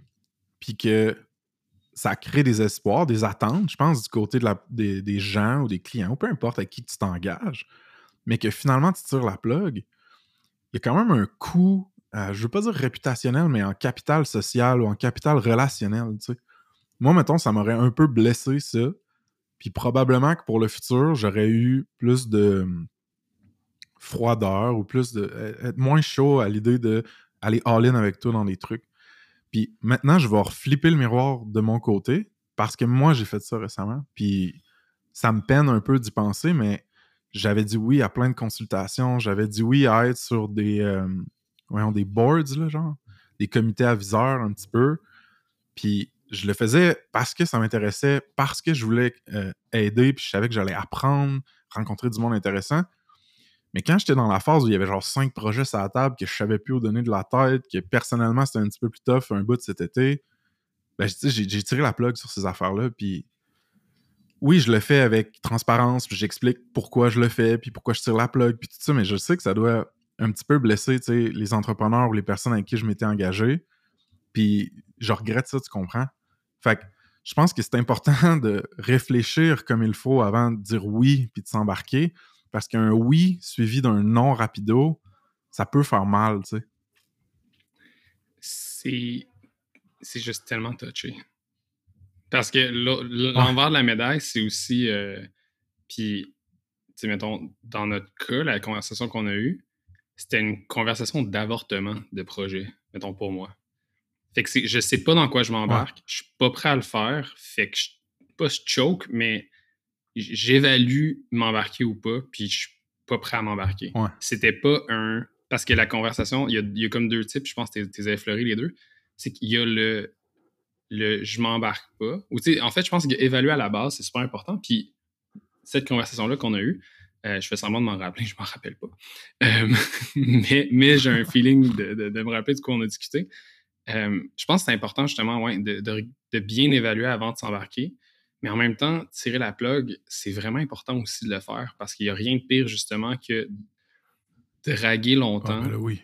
puis que ça crée des espoirs, des attentes, je pense, du côté de la, des, gens ou des clients, ou peu importe à qui tu t'engages, mais que finalement tu tires la plug, il y a quand même un coût, euh, je veux pas dire réputationnel, mais en capital social ou en capital relationnel, tu sais. Moi, mettons, ça m'aurait un peu blessé ça, puis probablement que pour le futur, j'aurais eu plus de hum, froideur ou plus de être moins chaud à l'idée d'aller all-in avec toi dans des trucs. Puis maintenant, je vais reflipper le miroir de mon côté parce que moi, j'ai fait ça récemment. Puis ça me peine un peu d'y penser, mais j'avais dit oui à plein de consultations, j'avais dit oui à être sur des, euh, voyons, des boards, là, genre, des comités aviseurs un petit peu. Puis je le faisais parce que ça m'intéressait, parce que je voulais euh, aider, puis je savais que j'allais apprendre, rencontrer du monde intéressant. Mais quand j'étais dans la phase où il y avait genre cinq projets sur la table, que je savais plus où donner de la tête, que personnellement c'était un petit peu plus tough un bout de cet été, ben, j'ai tiré la plug sur ces affaires-là. Puis oui, je le fais avec transparence, puis j'explique pourquoi je le fais, puis pourquoi je tire la plug, puis tout ça, mais je sais que ça doit un petit peu blesser les entrepreneurs ou les personnes avec qui je m'étais engagé. Puis je regrette ça, tu comprends? Fait que je pense que c'est important [laughs] de réfléchir comme il faut avant de dire oui puis de s'embarquer. Parce qu'un oui suivi d'un non rapido, ça peut faire mal, tu sais. C'est. C'est juste tellement touché. Parce que l'envers de la médaille, c'est aussi. Euh, puis, tu sais, mettons, dans notre cas, la conversation qu'on a eue, c'était une conversation d'avortement de projet, mettons pour moi. Fait que je sais pas dans quoi je m'embarque, je suis pas prêt à le faire, fait que je, pas choke, mais j'évalue m'embarquer ou pas, puis je suis pas prêt à m'embarquer. C'était pas un. Parce que la conversation, il y a, comme deux types, je pense que tu les effleuré les deux. C'est qu'il y a le, le je m'embarque pas. Ou tu sais, en fait, je pense qu'évaluer à la base, c'est super important. Puis cette conversation-là qu'on a eue, euh, je fais semblant de m'en rappeler, je m'en rappelle pas. Euh, [laughs] mais, mais j'ai un feeling de, de, me rappeler de quoi on a discuté. Euh, je pense que c'est important justement ouais, de, de, bien évaluer avant de s'embarquer. Mais en même temps, tirer la plug, c'est vraiment important aussi de le faire parce qu'il n'y a rien de pire justement que draguer longtemps. Ah, ben oui.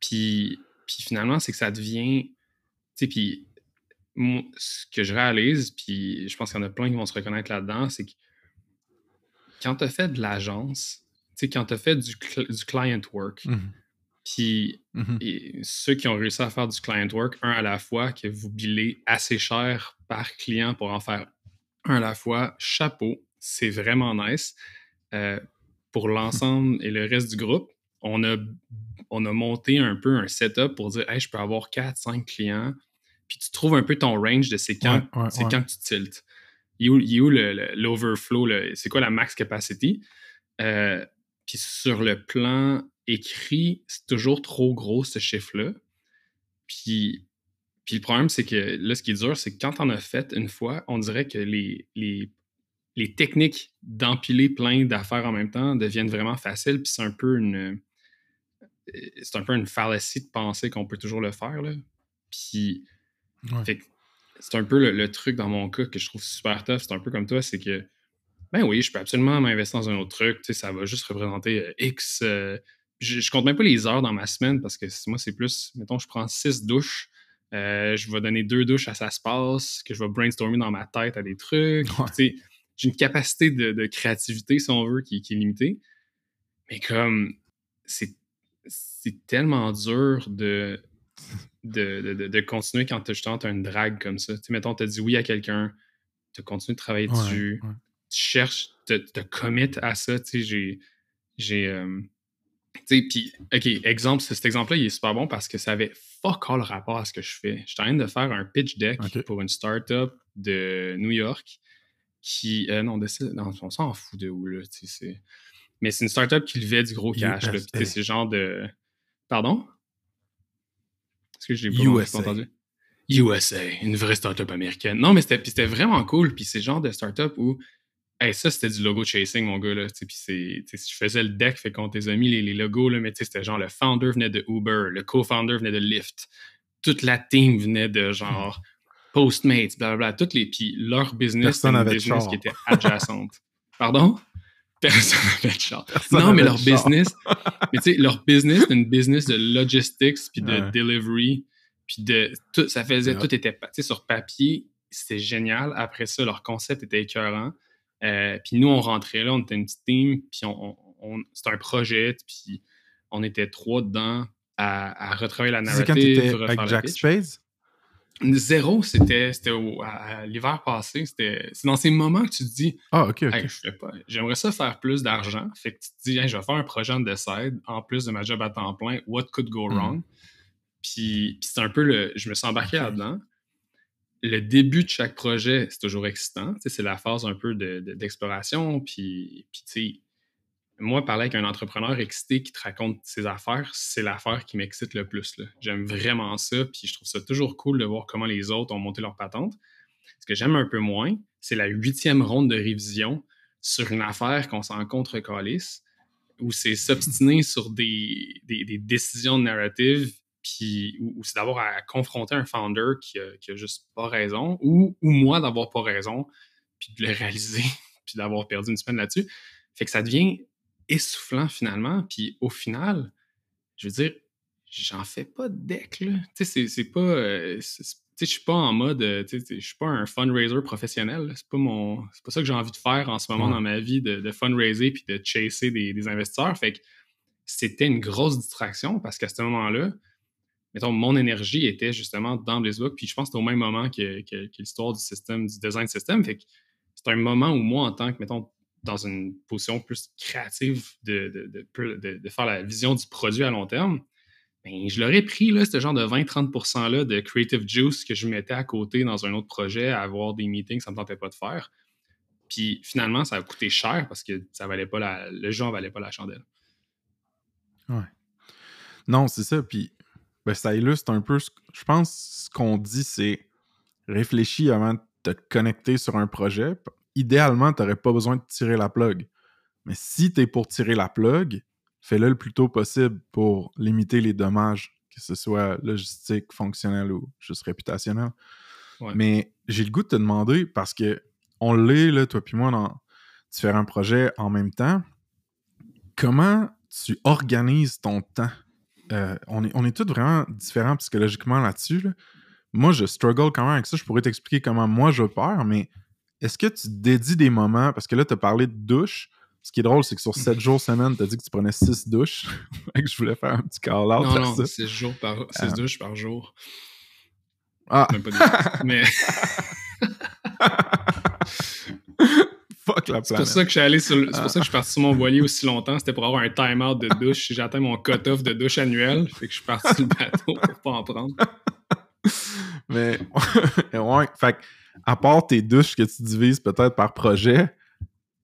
Puis, puis finalement, c'est que ça devient. Tu sais, puis ce que je réalise, puis je pense qu'il y en a plein qui vont se reconnaître là-dedans, c'est que quand tu as fait de l'agence, tu sais, quand tu as fait du, du client work, mmh puis mmh ceux qui ont réussi à faire du client work, un à la fois, que vous billez assez cher par client pour en faire un à la fois, chapeau, c'est vraiment nice. Euh, pour l'ensemble et le reste du groupe, on a, on a monté un peu un setup pour dire hey, je peux avoir 4-5 clients. Puis tu trouves un peu ton range de c'est quand, c'est quand tu tiltes. Il y a où l'overflow? C'est quoi la max capacity? Euh, puis sur le plan écrit, c'est toujours trop gros ce chiffre-là. Puis puis le problème, c'est que là, ce qui est dur, c'est que quand on a fait une fois, on dirait que les, les, les techniques d'empiler plein d'affaires en même temps deviennent vraiment faciles. Puis c'est un peu une. Euh, c'est un peu une fallacie de penser qu'on peut toujours le faire. Là. Puis. c'est un peu le, truc dans mon cas que je trouve super tough. C'est un peu comme toi, c'est que. Ben oui, je peux absolument m'investir dans un autre truc. Tu sais, ça va juste représenter euh, X. Euh, je, je compte même pas les heures dans ma semaine parce que moi, c'est plus. Mettons, je prends six douches euh, je vais donner deux douches à ça se passe, que je vais brainstormer dans ma tête à des trucs. J'ai une capacité de, créativité, si on veut, qui, est limitée. Mais comme c'est tellement dur de, de, continuer quand tu as une drague comme ça. sais, mettons, tu as dit oui à quelqu'un, tu continues de travailler dessus, tu cherches, tu te commit à ça. J'ai. j'ai euh, puis, OK, exemple, cet exemple-là, il est super bon parce que ça avait fuck all rapport à ce que je fais. Je suis en train de faire un pitch deck pour une startup de New York qui. Euh, non, on s'en fout de où, là. Mais c'est une startup qui levait du gros cash. C'est genre de. Pardon? Est-ce que j'ai pas entendu? USA, une vraie startup américaine. Non, mais c'était vraiment cool. Puis c'est le genre de startup où Hey, ça, c'était du logo chasing, mon gars. Là. Puis je faisais le deck, fait qu'on tes amis les, les logos, là, mais c'était genre le founder venait de Uber, le co-founder venait de Lyft, toute la team venait de genre [laughs] Postmates, blablabla. Toutes les. Puis leur business, c'était une business qui était adjacente. Pardon? [laughs] Personne n'avait de char. non, mais leur business, mais tu sais, leur business, c'est une business de logistics, puis de delivery, puis de. Tout, ça faisait, tout était sur papier, c'était génial. Après ça, leur concept était écœurant. Euh, puis nous, on rentrait là, on était une petite team, puis on, c'était un projet, puis on était trois dedans à, retravailler la narrative. C'est quand avec Jack Space? Zéro, c'était l'hiver passé. C'est dans ces moments que tu te dis Ah, ok, ok. J'aimerais ça faire plus d'argent. Fait que tu te dis Je vais faire un projet en side en plus de ma job à temps plein. What could go mm-hmm. wrong? Puis, c'est un peu le. Je me suis embarqué là-dedans le début de chaque projet, c'est toujours excitant. C'est la phase un peu d'exploration. puis, puis moi, parler avec un entrepreneur excité qui te raconte ses affaires, c'est l'affaire qui m'excite le plus. J'aime vraiment ça, puis je trouve ça toujours cool de voir comment les autres ont monté leur patente. Ce que j'aime un peu moins, c'est la huitième ronde de révision sur une affaire qu'on s'en contre calice, où c'est s'obstiner sur des, décisions narratives, puis ou, c'est d'avoir à confronter un founder qui a, juste pas raison, ou, ou moi d'avoir pas raison, puis de le [laughs] réaliser, puis d'avoir perdu une semaine là-dessus. Fait que ça devient essoufflant finalement. Puis au final, je veux dire, j'en fais pas de deck, là. Tu sais, c'est pas. Euh, je suis pas en mode. Euh, tu sais, je suis pas un fundraiser professionnel. C'est pas mon. C'est pas ça que j'ai envie de faire en ce moment dans ma vie, de, fundraiser puis de chasser des, investisseurs. Fait que c'était une grosse distraction parce qu'à ce moment-là, mettons, mon énergie était justement dans BlizzBook. Puis je pense que c'était au même moment que, que l'histoire du système, du design. Fait que c'est un moment où moi, en tant que, mettons, dans une position plus créative de, de, faire la vision du produit à long terme, ben, je l'aurais pris, là, ce genre de 20-30%-là de creative juice que je mettais à côté dans un autre projet à avoir des meetings, ça ne me tentait pas de faire. Puis finalement, ça a coûté cher parce que ça valait pas la, le jeu ne valait pas la chandelle. Ouais. Non, c'est ça. Puis ben, ça illustre un peu, je pense, ce qu'on dit, c'est réfléchis avant de te connecter sur un projet idéalement, tu n'aurais pas besoin de tirer la plug. Mais si tu es pour tirer la plug, fais-le le plus tôt possible pour limiter les dommages, que ce soit logistique, fonctionnel ou juste réputationnel. Mais j'ai le goût de te demander, parce que on l'est, là, toi puis moi, dans différents projets en même temps, comment tu organises ton temps? Euh, on, est, on est tous vraiment différents psychologiquement là-dessus. Moi, je struggle quand même avec ça. Je pourrais t'expliquer comment moi je peur, mais est-ce que tu dédies des moments, parce que là, tu as parlé de douche. Ce qui est drôle, c'est que sur 7 [laughs] jours semaine, tu as dit que tu prenais 6 douches. [laughs] que je voulais faire un petit call-out. Non, non, 6 jours par, ah. douches par jour. Ah! Mais. [laughs] Fuck la planète. C'est pour ça que je suis allé sur, c'est pour ça que je suis parti sur mon voilier aussi longtemps. C'était pour avoir un time-out de douche. J'ai atteint mon cut-off de douche annuel. Fait que je suis parti sur le bateau pour pas en prendre. [laughs] Mais, [laughs] ouais, fait que à part tes douches que tu divises peut-être par projet,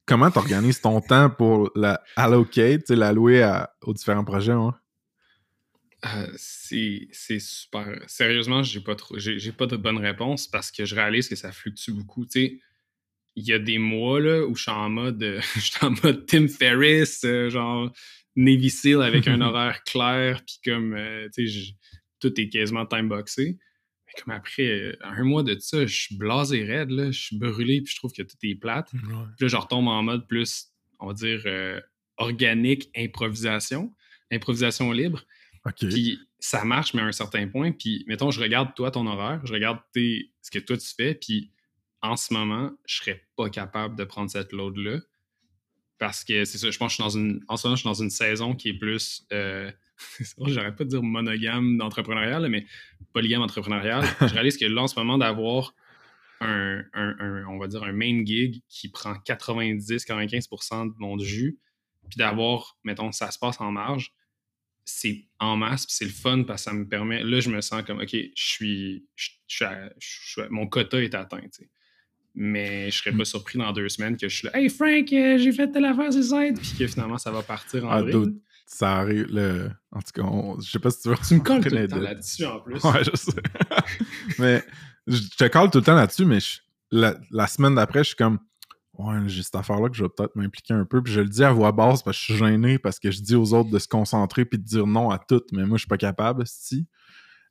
comment tu organises ton temps pour la allocate, l'allouer aux différents projets? Euh, c'est super. Sérieusement, j'ai pas trop, j'ai pas de bonne réponse parce que je réalise que ça fluctue beaucoup. Il y a des mois là, où je suis en mode, [laughs] je en mode Tim Ferriss, euh, genre Navy Seal avec un [laughs] horaire clair, puis comme, euh, tout est quasiment time boxé comme après euh, un mois de ça, je suis blasé raide, là, je suis brûlé, puis je trouve que tout est plate. Puis là, je retombe en mode plus, on va dire, euh, organique, improvisation, improvisation libre. Puis ça marche, mais à un certain point. Puis, mettons, je regarde toi, ton horaire, je regarde ce que toi tu fais, puis en ce moment, je serais pas capable de prendre cette load-là. Parce que c'est ça, je pense que je suis dans une. En ce moment, je suis dans une saison qui est plus. Euh, [laughs] j'arrête pas de dire monogame d'entrepreneurial, mais polygame entrepreneurial. [laughs] je réalise que là, en ce moment, d'avoir un, on va dire, un main gig qui prend 90-95% de mon jus, puis d'avoir, mettons, ça se passe en marge, c'est en masse, puis c'est le fun parce que ça me permet. Là, je me sens comme, OK, je suis. mon quota est atteint. Mais je serais pas hmm. surpris dans deux semaines que je suis là, Hey Frank, euh, j'ai fait telle affaire, c'est ça, puis que finalement ça va partir en ah, ça arrive. Le... En tout cas, je sais pas si tu veux. Tu me colles tout le temps là-dessus en plus. Ouais, je sais. [laughs] mais je te colle tout le temps là-dessus, mais la, semaine d'après, je suis comme. Ouais, j'ai cette affaire-là que je vais peut-être m'impliquer un peu. Puis je le dis à voix basse parce que je suis gêné, parce que je dis aux autres de se concentrer puis de dire non à tout, mais moi, je suis pas capable, si.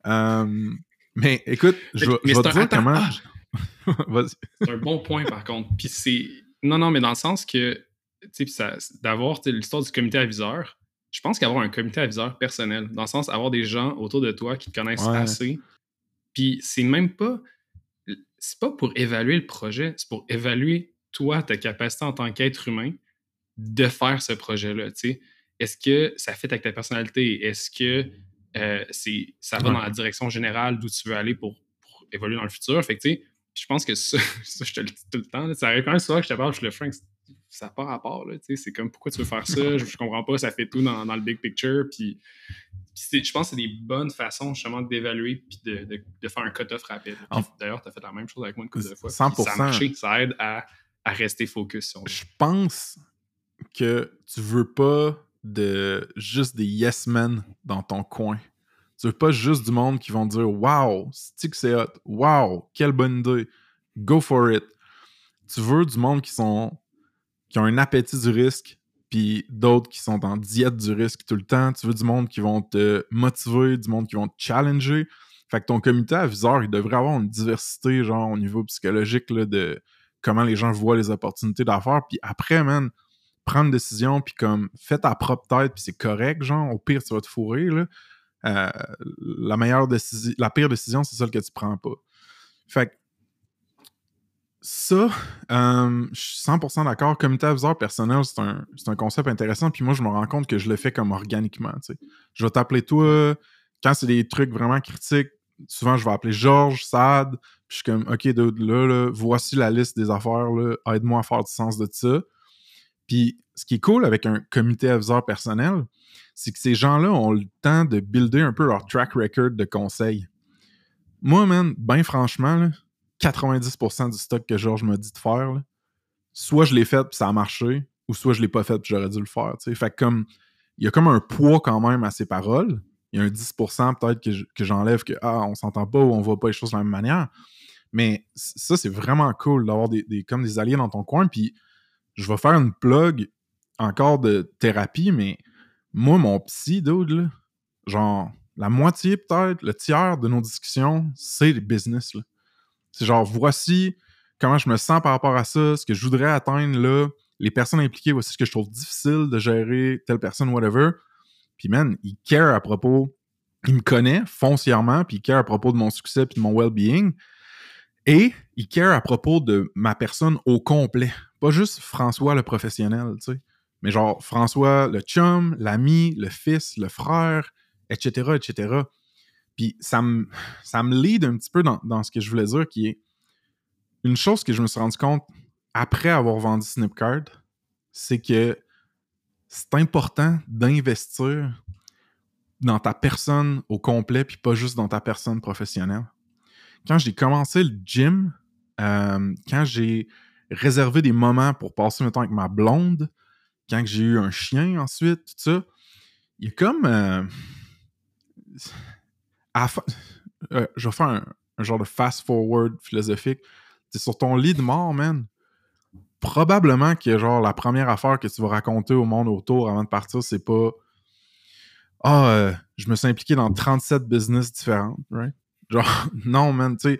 Euh, mais écoute, je, vais te dire comment. Ah! [laughs] c'est un bon point, par contre. Puis c'est. Non, non, mais dans le sens que, tu sais, d'avoir l'histoire du comité aviseur, je pense qu'avoir un comité aviseur personnel, dans le sens avoir des gens autour de toi qui te connaissent assez, puis c'est même pas, c'est pas pour évaluer le projet, c'est pour évaluer toi, ta capacité en tant qu'être humain de faire ce projet-là. Est-ce que ça fait avec ta personnalité? Est-ce que euh, ça va dans la direction générale d'où tu veux aller pour, évoluer dans le futur? Fait que, je pense que [laughs] ça, je te le dis tout le temps. ça arrive quand même souvent que je te parle, je le Frank, ça n'a pas rapport. C'est comme pourquoi tu veux faire ça? je, comprends pas, ça fait tout dans, le big picture. Puis, je pense que c'est des bonnes façons justement d'évaluer puis de, faire un cut-off rapide. D'ailleurs, tu as fait la même chose avec moi une couple de fois. 100%. Ça, ça aide à, rester focus. je pense que tu veux pas de juste des yes men dans ton coin. Tu veux pas juste du monde qui vont dire Wow, c'est que c'est hot, wow, quelle bonne idée, go for it. Tu veux du monde qui sont qui ont un appétit du risque, puis d'autres qui sont en diète du risque tout le temps. Tu veux du monde qui vont te motiver, du monde qui vont te challenger. Fait que ton comité aviseur, il devrait avoir une diversité, genre, au niveau psychologique, là, de comment les gens voient les opportunités d'affaires. Puis après, man, prendre une décision, puis comme, fais ta propre tête, puis c'est correct, genre, au pire, tu vas te fourrer, là. Euh, la meilleure décision, la pire décision, c'est celle que tu prends pas. Fait ça, euh, je suis 100% d'accord. Comité aviseur personnel, c'est un, un, concept intéressant. Puis moi, je me rends compte que je le fais comme organiquement. Je vais t'appeler toi. Quand c'est des trucs vraiment critiques, souvent, je vais appeler Georges, Sad. Puis je suis comme, OK, là, là, voici la liste des affaires. Aide-moi à faire du sens de ça. Puis ce qui est cool avec un comité aviseur personnel, c'est que ces gens-là ont le temps de builder un peu leur track record de conseils. Moi, man, ben franchement, là, 90% du stock que Georges m'a dit de faire, soit je l'ai fait puis ça a marché, ou soit je l'ai pas fait puis j'aurais dû le faire. Fait comme il y a comme un poids quand même à ses paroles. Il y a un 10% peut-être que, j'enlève que ah, on s'entend pas ou on voit pas les choses de la même manière. Mais ça, c'est vraiment cool d'avoir des, comme des alliés dans ton coin. Puis je vais faire une plug encore de thérapie, mais moi, mon psy, dude, genre la moitié peut-être, le tiers de nos discussions, c'est le business. C'est genre, voici comment je me sens par rapport à ça, ce que je voudrais atteindre les personnes impliquées, voici ce que je trouve difficile de gérer telle personne, whatever. Puis, man, il care à propos, il me connaît foncièrement, puis il care à propos de mon succès puis de mon well-being. Et il care à propos de ma personne au complet. Pas juste François le professionnel, tu sais. Mais genre François le chum, l'ami, le fils, le frère, etc., etc. Puis ça me, ça me lead un petit peu dans, ce que je voulais dire, qui est une chose que je me suis rendu compte après avoir vendu Snipcard, c'est que c'est important d'investir dans ta personne au complet, puis pas juste dans ta personne professionnelle. Quand j'ai commencé le gym, euh, quand j'ai réservé des moments pour passer le temps avec ma blonde, quand j'ai eu un chien ensuite, tout ça, il y a comme... Euh, euh, je vais faire un, genre de fast-forward philosophique. C'est sur ton lit de mort, man. Probablement que genre la première affaire que tu vas raconter au monde autour avant de partir, c'est pas Ah, euh, je me suis impliqué dans 37 business différentes, right? Genre, [laughs] non, man, tu sais,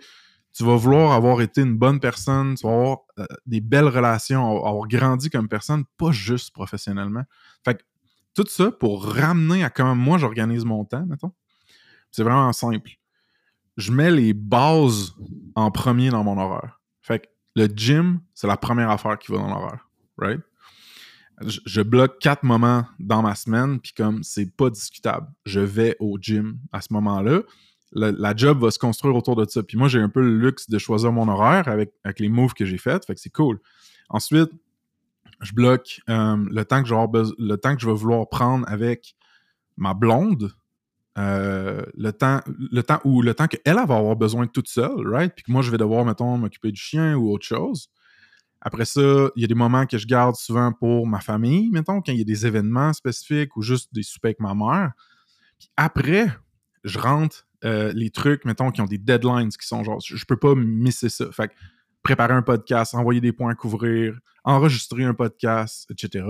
tu vas vouloir avoir été une bonne personne, tu vas avoir euh, des belles relations, avoir grandi comme personne, pas juste professionnellement. Fait que tout ça pour ramener à comment moi j'organise mon temps, mettons. C'est vraiment simple. Je mets les bases en premier dans mon horaire. Fait que le gym, c'est la première affaire qui va dans l'horaire. Right? Je, bloque quatre moments dans ma semaine, puis comme c'est pas discutable, je vais au gym à ce moment-là. La, job va se construire autour de ça. Puis moi, j'ai un peu le luxe de choisir mon horaire avec, avec les moves que j'ai faits. Fait que c'est cool. Ensuite, je bloque euh, le, temps que le temps que je vais vouloir prendre avec ma blonde euh, le temps le temps le temps qu'elle va avoir besoin toute seule, right? Puis que moi, je vais devoir, mettons, m'occuper du chien ou autre chose. Après ça, il y a des moments que je garde souvent pour ma famille, mettons, quand il y a des événements spécifiques ou juste des soupers avec ma mère. Puis après, je rentre euh, les trucs, mettons, qui ont des deadlines, qui sont genre, je, peux pas misser ça. Fait que préparer un podcast, envoyer des points à couvrir, enregistrer un podcast, etc.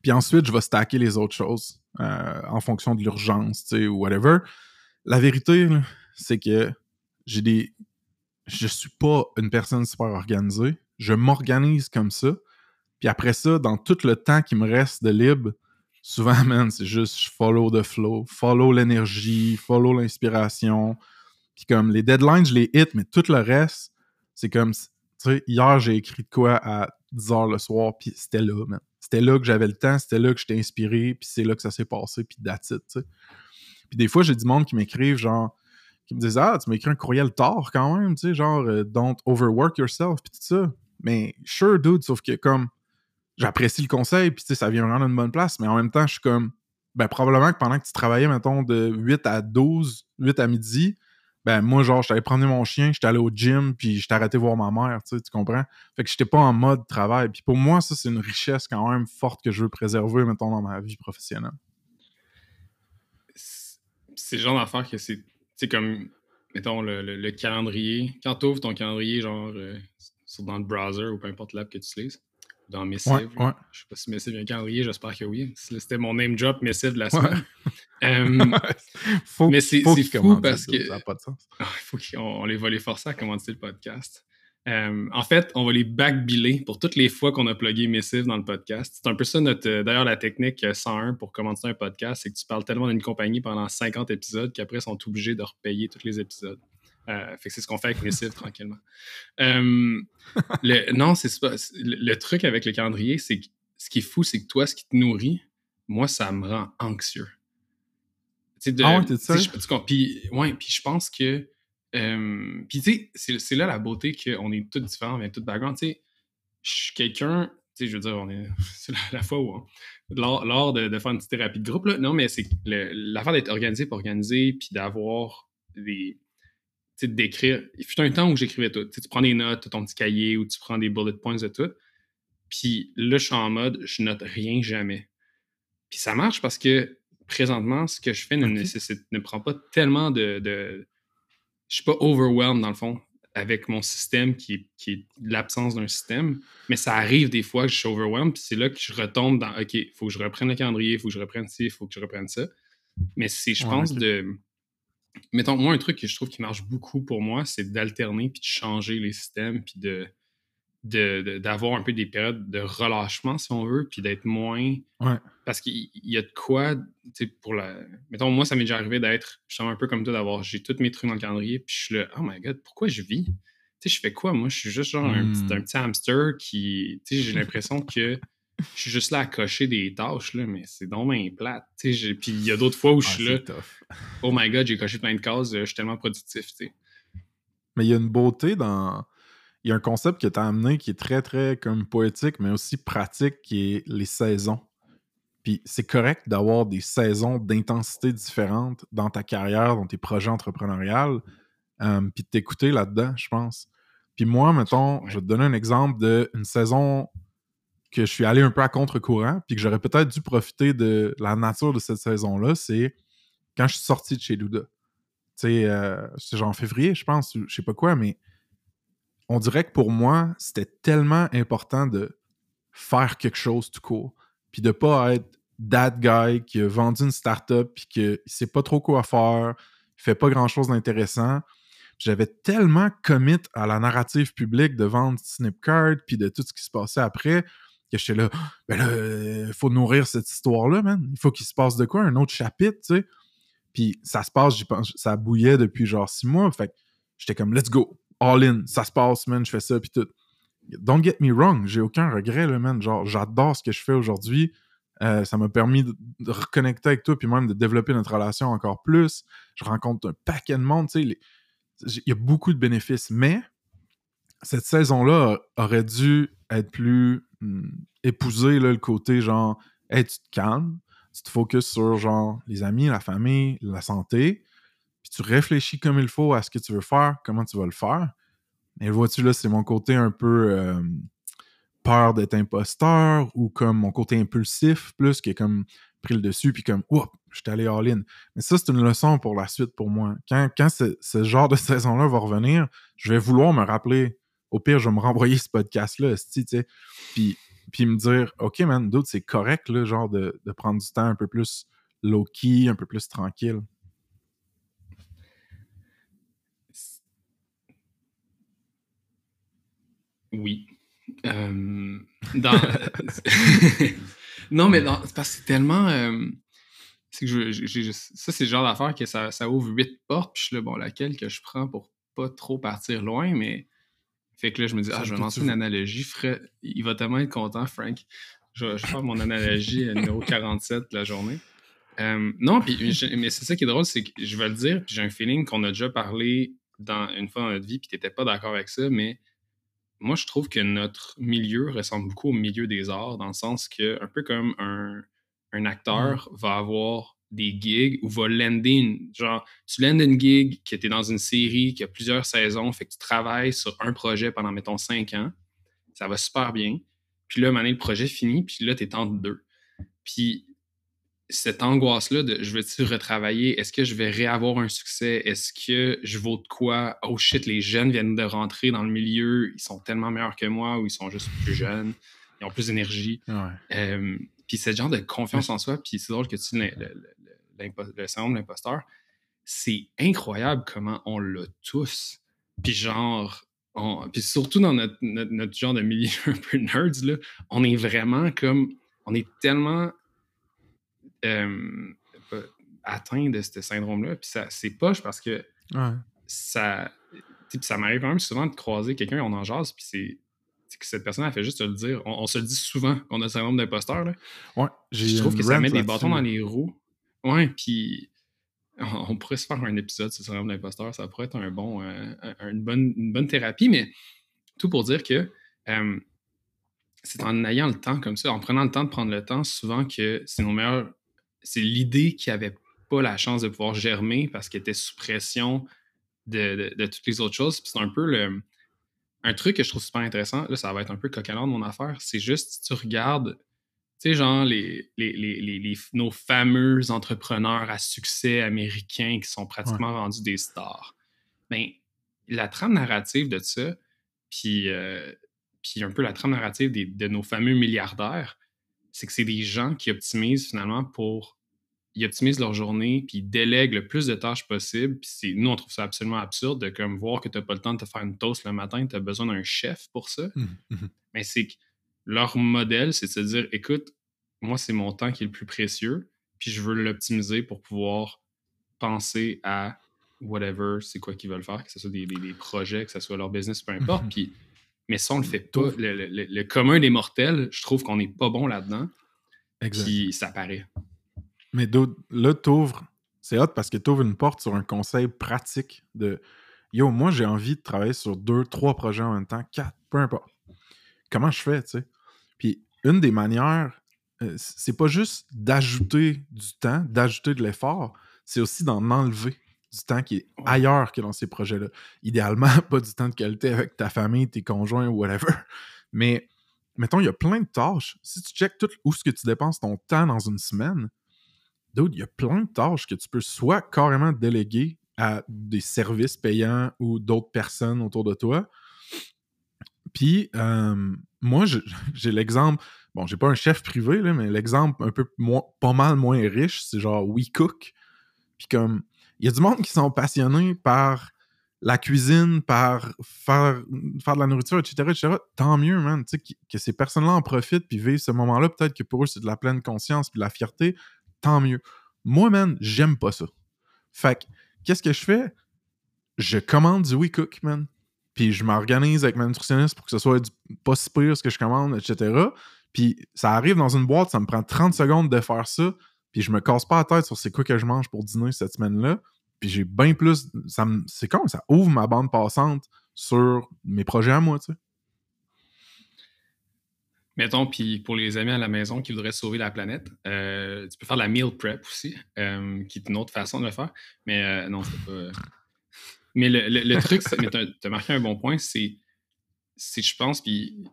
Puis ensuite, je vais stacker les autres choses. Euh, en fonction de l'urgence, tu sais, ou whatever. La vérité, c'est que j'ai des. Je suis pas une personne super organisée. Je m'organise comme ça. Puis après ça, dans tout le temps qui me reste de libre, souvent, [laughs] man, c'est juste je follow the flow, follow l'énergie, follow l'inspiration. Puis comme les deadlines, je les hit, mais tout le reste, c'est comme, tu sais, hier, j'ai écrit de quoi à 10h le soir, puis c'était là, man c'était là que j'avais le temps, c'était là que j'étais inspiré, puis c'est là que ça s'est passé, puis that's tu sais. Puis des fois, j'ai du monde qui m'écrivent, genre, qui me disent Ah, tu m'écris un courriel tard quand même, tu sais, genre, euh, don't overwork yourself, puis tout ça. Mais sure, dude, sauf que comme, j'apprécie le conseil, puis ça vient vraiment d'une bonne place, mais en même temps, je suis comme, ben, probablement que pendant que tu travaillais, mettons, de 8 à 12, 8 à midi, ben moi, genre, allé prendre mon chien, j'étais allé au gym, puis j'étais arrêté voir ma mère, tu sais, tu comprends? Fait que j'étais pas en mode travail. Puis pour moi, ça, c'est une richesse quand même forte que je veux préserver, mettons, dans ma vie professionnelle. C'est le genre d'affaire que c'est, comme, mettons, le, calendrier. Quand tu ouvres ton calendrier, genre, euh, dans le browser ou peu importe l'app que tu utilises, dans Missive. Ouais, ouais. Je sais pas si Missive un calendrier, j'espère que oui. C'était mon name drop Missive de la semaine. [laughs] Euh, [laughs] faut, mais c'est fou parce que. Ça n'a pas de sens. Il [laughs] faut qu'on les va les forcer à commencer le podcast. Euh, en fait, on va les backbiller pour toutes les fois qu'on a plugué Missive dans le podcast. C'est un peu ça notre. Euh, d'ailleurs, la technique 101 pour commencer un podcast, c'est que tu parles tellement d'une compagnie pendant 50 épisodes qu'après, ils sont obligés de repayer tous les épisodes. Fait que c'est ce qu'on fait avec Missive [laughs] tranquillement. le, non, c'est pas. Le, le, truc avec le calendrier, c'est que ce qui est fou, c'est que toi, ce qui te nourrit, moi, ça me rend anxieux. De, ah ouais, ça? Puis, ouais, puis je pense que. Euh, puis, tu sais, c'est là la beauté qu'on est tous différents, avec tout background. Tu sais, je suis quelqu'un. Tu sais, je veux dire, on est. [laughs] C'est la, fois où. lors, de, faire une petite thérapie de groupe, là. Non, mais c'est l'affaire d'être organisé pour organiser, puis d'avoir des. D'écrire. Il fut un temps où j'écrivais tout. Tu prends des notes, ton petit cahier, ou tu prends des bullet points de tout. Puis là, je suis en mode, je note rien jamais. Puis ça marche parce que présentement, ce que je fais ne, nécessite, ne prend pas tellement de, de. Je suis pas overwhelmed dans le fond avec mon système qui est, l'absence d'un système. Mais ça arrive des fois que je suis overwhelmed, puis c'est là que je retombe dans OK, il faut que je reprenne le calendrier, il faut que je reprenne ci, il faut que je reprenne ça. Mais c'est, je pense, de. Mettons, moi, un truc que je trouve qui marche beaucoup pour moi, c'est d'alterner puis de changer les systèmes, puis de d'avoir un peu des périodes de relâchement, si on veut, puis d'être moins. Parce qu'il y a de quoi, tu sais, pour la. Mettons, moi, ça m'est déjà arrivé d'être justement un peu comme toi, d'avoir. J'ai tous mes trucs dans le calendrier, puis je suis là, oh my god, pourquoi je vis? Tu sais, je fais quoi? Moi, je suis juste genre un, petit, un, hmm. petit, hamster qui. Tu sais, j'ai [laughs] l'impression que je suis juste là à cocher des tâches, là, mais c'est donc bien plate. Tu sais, puis il y a d'autres fois où je ah, suis là. Oh my god, j'ai coché plein de cases, je suis tellement productif, tu sais. Mais il y a une beauté dans il y a un concept que tu as amené qui est très, très comme poétique, mais aussi pratique, qui est les saisons. Puis c'est correct d'avoir des saisons d'intensité différentes dans ta carrière, dans tes projets entrepreneuriales, euh, puis de t'écouter là-dedans, je pense. Puis moi, mettons, je vais te donner un exemple d'une saison que je suis allé un peu à contre-courant, puis que j'aurais peut-être dû profiter de la nature de cette saison-là, c'est quand je suis sorti de chez Luda. Tu sais, euh, c'est genre en février, je pense, je sais pas quoi, mais on dirait que pour moi, c'était tellement important de faire quelque chose tout court. Puis de pas être that guy qui a vendu une startup puis qu'il sait pas trop quoi faire, il fait pas grand chose d'intéressant. J'avais tellement commit à la narrative publique de vendre Snipcard puis de tout ce qui se passait après que j'étais là, ben là, il faut nourrir cette histoire-là, man. Il faut qu'il se passe de quoi, un autre chapitre, tu sais. Puis ça se passe, j'y pense, ça bouillait depuis genre six mois. Fait que j'étais comme, let's go all in, ça se passe, man, je fais ça, puis tout. Don't get me wrong, j'ai aucun regret, là, man. Genre, j'adore ce que je fais aujourd'hui. Euh, ça m'a permis de, reconnecter avec toi, puis même de développer notre relation encore plus. Je rencontre un paquet de monde, tu sais. Il y a beaucoup de bénéfices, mais cette saison-là aurait dû être plus épousée, là, le côté genre, hey, tu te calmes, tu te focuses sur genre les amis, la famille, la santé, puis tu réfléchis comme il faut à ce que tu veux faire, comment tu vas le faire. Mais vois-tu, là, c'est mon côté un peu euh, peur d'être imposteur ou comme mon côté impulsif plus qui est comme pris le dessus puis comme, oups, je suis allé all-in. Mais ça, c'est une leçon pour la suite pour moi. Quand ce, genre de saison-là va revenir, je vais vouloir me rappeler. Au pire, je vais me renvoyer ce podcast-là, tu sais, puis, puis me dire, OK, man, d'autres, c'est correct, genre de, de prendre du temps un peu plus low-key, un peu plus tranquille. Oui. Euh, [laughs] non, mais c'est parce que c'est tellement. Euh, que je, ça, c'est le genre d'affaire que ça, ça, ouvre huit portes, puis je là, bon, laquelle que je prends pour pas trop partir loin, mais. Fait que là, je me dis, ah, je vais lancer une analogie. Il va tellement être content, Frank. Je vais, faire mon analogie numéro 47 de la journée. Euh, non, puis, mais c'est ça qui est drôle, c'est que je vais le dire, puis j'ai un feeling qu'on a déjà parlé dans, une fois dans notre vie, puis tu n'étais pas d'accord avec ça, mais moi, je trouve que notre milieu ressemble beaucoup au milieu des arts, dans le sens que, un peu comme un, acteur va avoir des gigs ou va lander une. Genre, tu landes une gig qui était dans une série qui a plusieurs saisons, fait que tu travailles sur un projet pendant, mettons, cinq ans. Ça va super bien. Puis là, maintenant, le projet finit, puis là, tu es entre deux. Puis cette angoisse-là de je vais-tu retravailler? Est-ce que je vais réavoir un succès? Est-ce que je vaux de quoi? Oh shit, les jeunes viennent de rentrer dans le milieu, ils sont tellement meilleurs que moi ou ils sont juste plus jeunes, ils ont plus d'énergie. Euh, puis ce genre de confiance en soi, puis c'est drôle que tu le, syndrome de l'imposteur, c'est incroyable comment on l'a tous. Puis genre, puis surtout dans notre, notre, genre de milieu [laughs] un peu nerds, là, on est vraiment comme, on est tellement euh, atteint de ce syndrome-là. Puis ça, c'est poche parce que ça, ça m'arrive quand même souvent de croiser quelqu'un, on en jase, puis c'est que cette personne a fait juste te le dire. On, se le dit souvent qu'on a le syndrome d'imposteur. Ouais, je trouve que ça met des bâtons dans les roues. Ouais, puis on, pourrait se faire un épisode sur le syndrome d'imposteur. Ça pourrait être un bon, euh, une, bonne, thérapie, mais tout pour dire que euh, c'est en ayant le temps comme ça, en prenant le temps de prendre le temps, souvent que c'est nos meilleurs. C'est l'idée qui n'avait pas la chance de pouvoir germer parce qu'elle était sous pression de, toutes les autres choses. C'est un peu le, un truc que je trouve super intéressant. Là, ça va être un peu cocalant de mon affaire. C'est juste, si tu regardes, sais, genre, les, les, nos fameux entrepreneurs à succès américains qui sont pratiquement rendus des stars. Bien, la trame narrative de ça, puis euh, puis un peu la trame narrative de nos fameux milliardaires, c'est que c'est des gens qui optimisent finalement pour. Ils optimisent leur journée, puis ils délèguent le plus de tâches possible. Puis nous, on trouve ça absolument absurde de comme voir que tu n'as pas le temps de te faire une toast le matin, tu as besoin d'un chef pour ça. Mmh, mmh. Mais c'est que leur modèle, c'est de se dire écoute, moi, c'est mon temps qui est le plus précieux, puis je veux l'optimiser pour pouvoir penser à whatever, c'est quoi qu'ils veulent faire, que ce soit des, projets, que ce soit leur business, peu [laughs] importe. Puis mais ça, on le fait pas. Le, commun des mortels, je trouve qu'on n'est pas bon là-dedans. Exact. Puis ça paraît. Mais là, t'ouvres. C'est hot parce que t'ouvres une porte sur un conseil pratique de Yo, moi, j'ai envie de travailler sur deux, trois projets en même temps, quatre, peu importe. Comment je fais, tu sais? Puis une des manières, euh, c'est pas juste d'ajouter du temps, d'ajouter de l'effort, c'est aussi d'en enlever du temps qui est ailleurs que dans ces projets-là. Idéalement, [laughs] pas du temps de qualité avec ta famille, tes conjoints ou whatever. [laughs] Mais mettons, il y a plein de tâches. Si tu checkes tout où ce que tu dépenses ton temps dans une semaine, d'autres, il y a plein de tâches que tu peux soit carrément déléguer à des services payants ou d'autres personnes autour de toi. Puis, euh, moi, [laughs] j'ai l'exemple, bon, j'ai pas un chef privé, là, mais l'exemple un peu moins, pas mal moins riche, c'est genre WeCook. Puis comme, il y a du monde qui sont passionnés par la cuisine, par faire, faire de la nourriture, etc.. Tant mieux, man. Que, que ces personnes-là en profitent puis vivent ce moment-là. Peut-être que pour eux, c'est de la pleine conscience puis de la fierté. Tant mieux. Moi, man, j'aime pas ça. Fait que, qu'est-ce que je fais? Je commande du WeCook, man. Puis je m'organise avec ma nutritionniste pour que ce soit du, pas si pire ce que je commande, etc. Puis ça arrive dans une boîte, ça me prend 30 secondes de faire ça. Puis je me casse pas la tête sur c'est quoi que je mange pour dîner cette semaine-là. Puis j'ai bien plus. Ça c'est comme ça ouvre ma bande passante sur mes projets à moi, tu sais. Mettons, puis pour les amis à la maison qui voudraient sauver la planète, euh, tu peux faire de la meal prep aussi, euh, qui est une autre façon de le faire. Mais euh, non, c'est pas. Mais le, le, truc, tu as, marqué un bon point, c'est, je pense, puis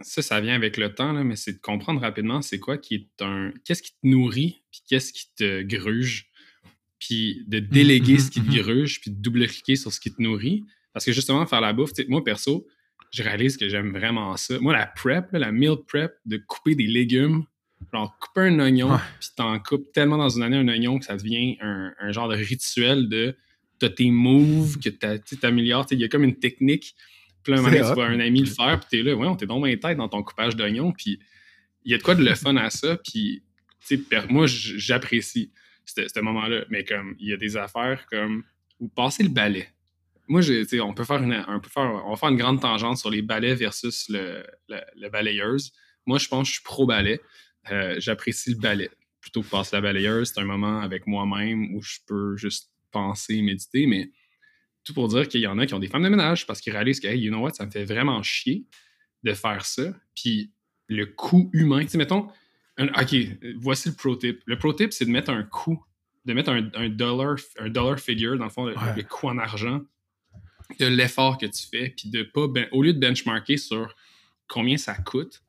ça, ça vient avec le temps, là, mais c'est de comprendre rapidement c'est quoi qui est un. Qu'est-ce qui te nourrit, puis qu'est-ce qui te gruge puis de mmh, déléguer mmh, ce qui te mmh, gruge, puis de double-cliquer sur ce qui te nourrit. Parce que justement, faire la bouffe, moi perso, je réalise que j'aime vraiment ça. Moi, la prep, la meal prep, de couper des légumes, genre couper un oignon, puis t'en coupes tellement dans une année un oignon que ça devient un, genre de rituel de t'as tes moves, que t'améliores. Il y a comme une technique. Puis là, un moment tu vois un ami le faire, puis t'es là, ouais, t'es dans ma tête dans ton coupage d'oignon, puis il y a de quoi de le fun à ça, puis moi, j'apprécie ce moment-là. Mais comme, il y a des affaires comme, ou passer le balai. Moi, on peut faire une, on peut faire, on va faire une grande tangente sur les balais versus le, le, balayeuse. Moi, je pense que je suis pro balai. Euh, j'apprécie le balai plutôt que passer la balayeuse. C'est un moment avec moi-même où je peux juste penser, méditer, mais tout pour dire qu'il y en a qui ont des femmes de ménage parce qu'ils réalisent que, hey, you know what, ça me fait vraiment chier de faire ça. Puis le coût humain, tu sais, mettons, OK, voici le pro tip. Le pro tip, c'est de mettre un coût de mettre un, dollar, un dollar figure, dans le fond, le, coût en argent, de l'effort que tu fais, puis de pas, ben, au lieu de benchmarker sur combien ça coûte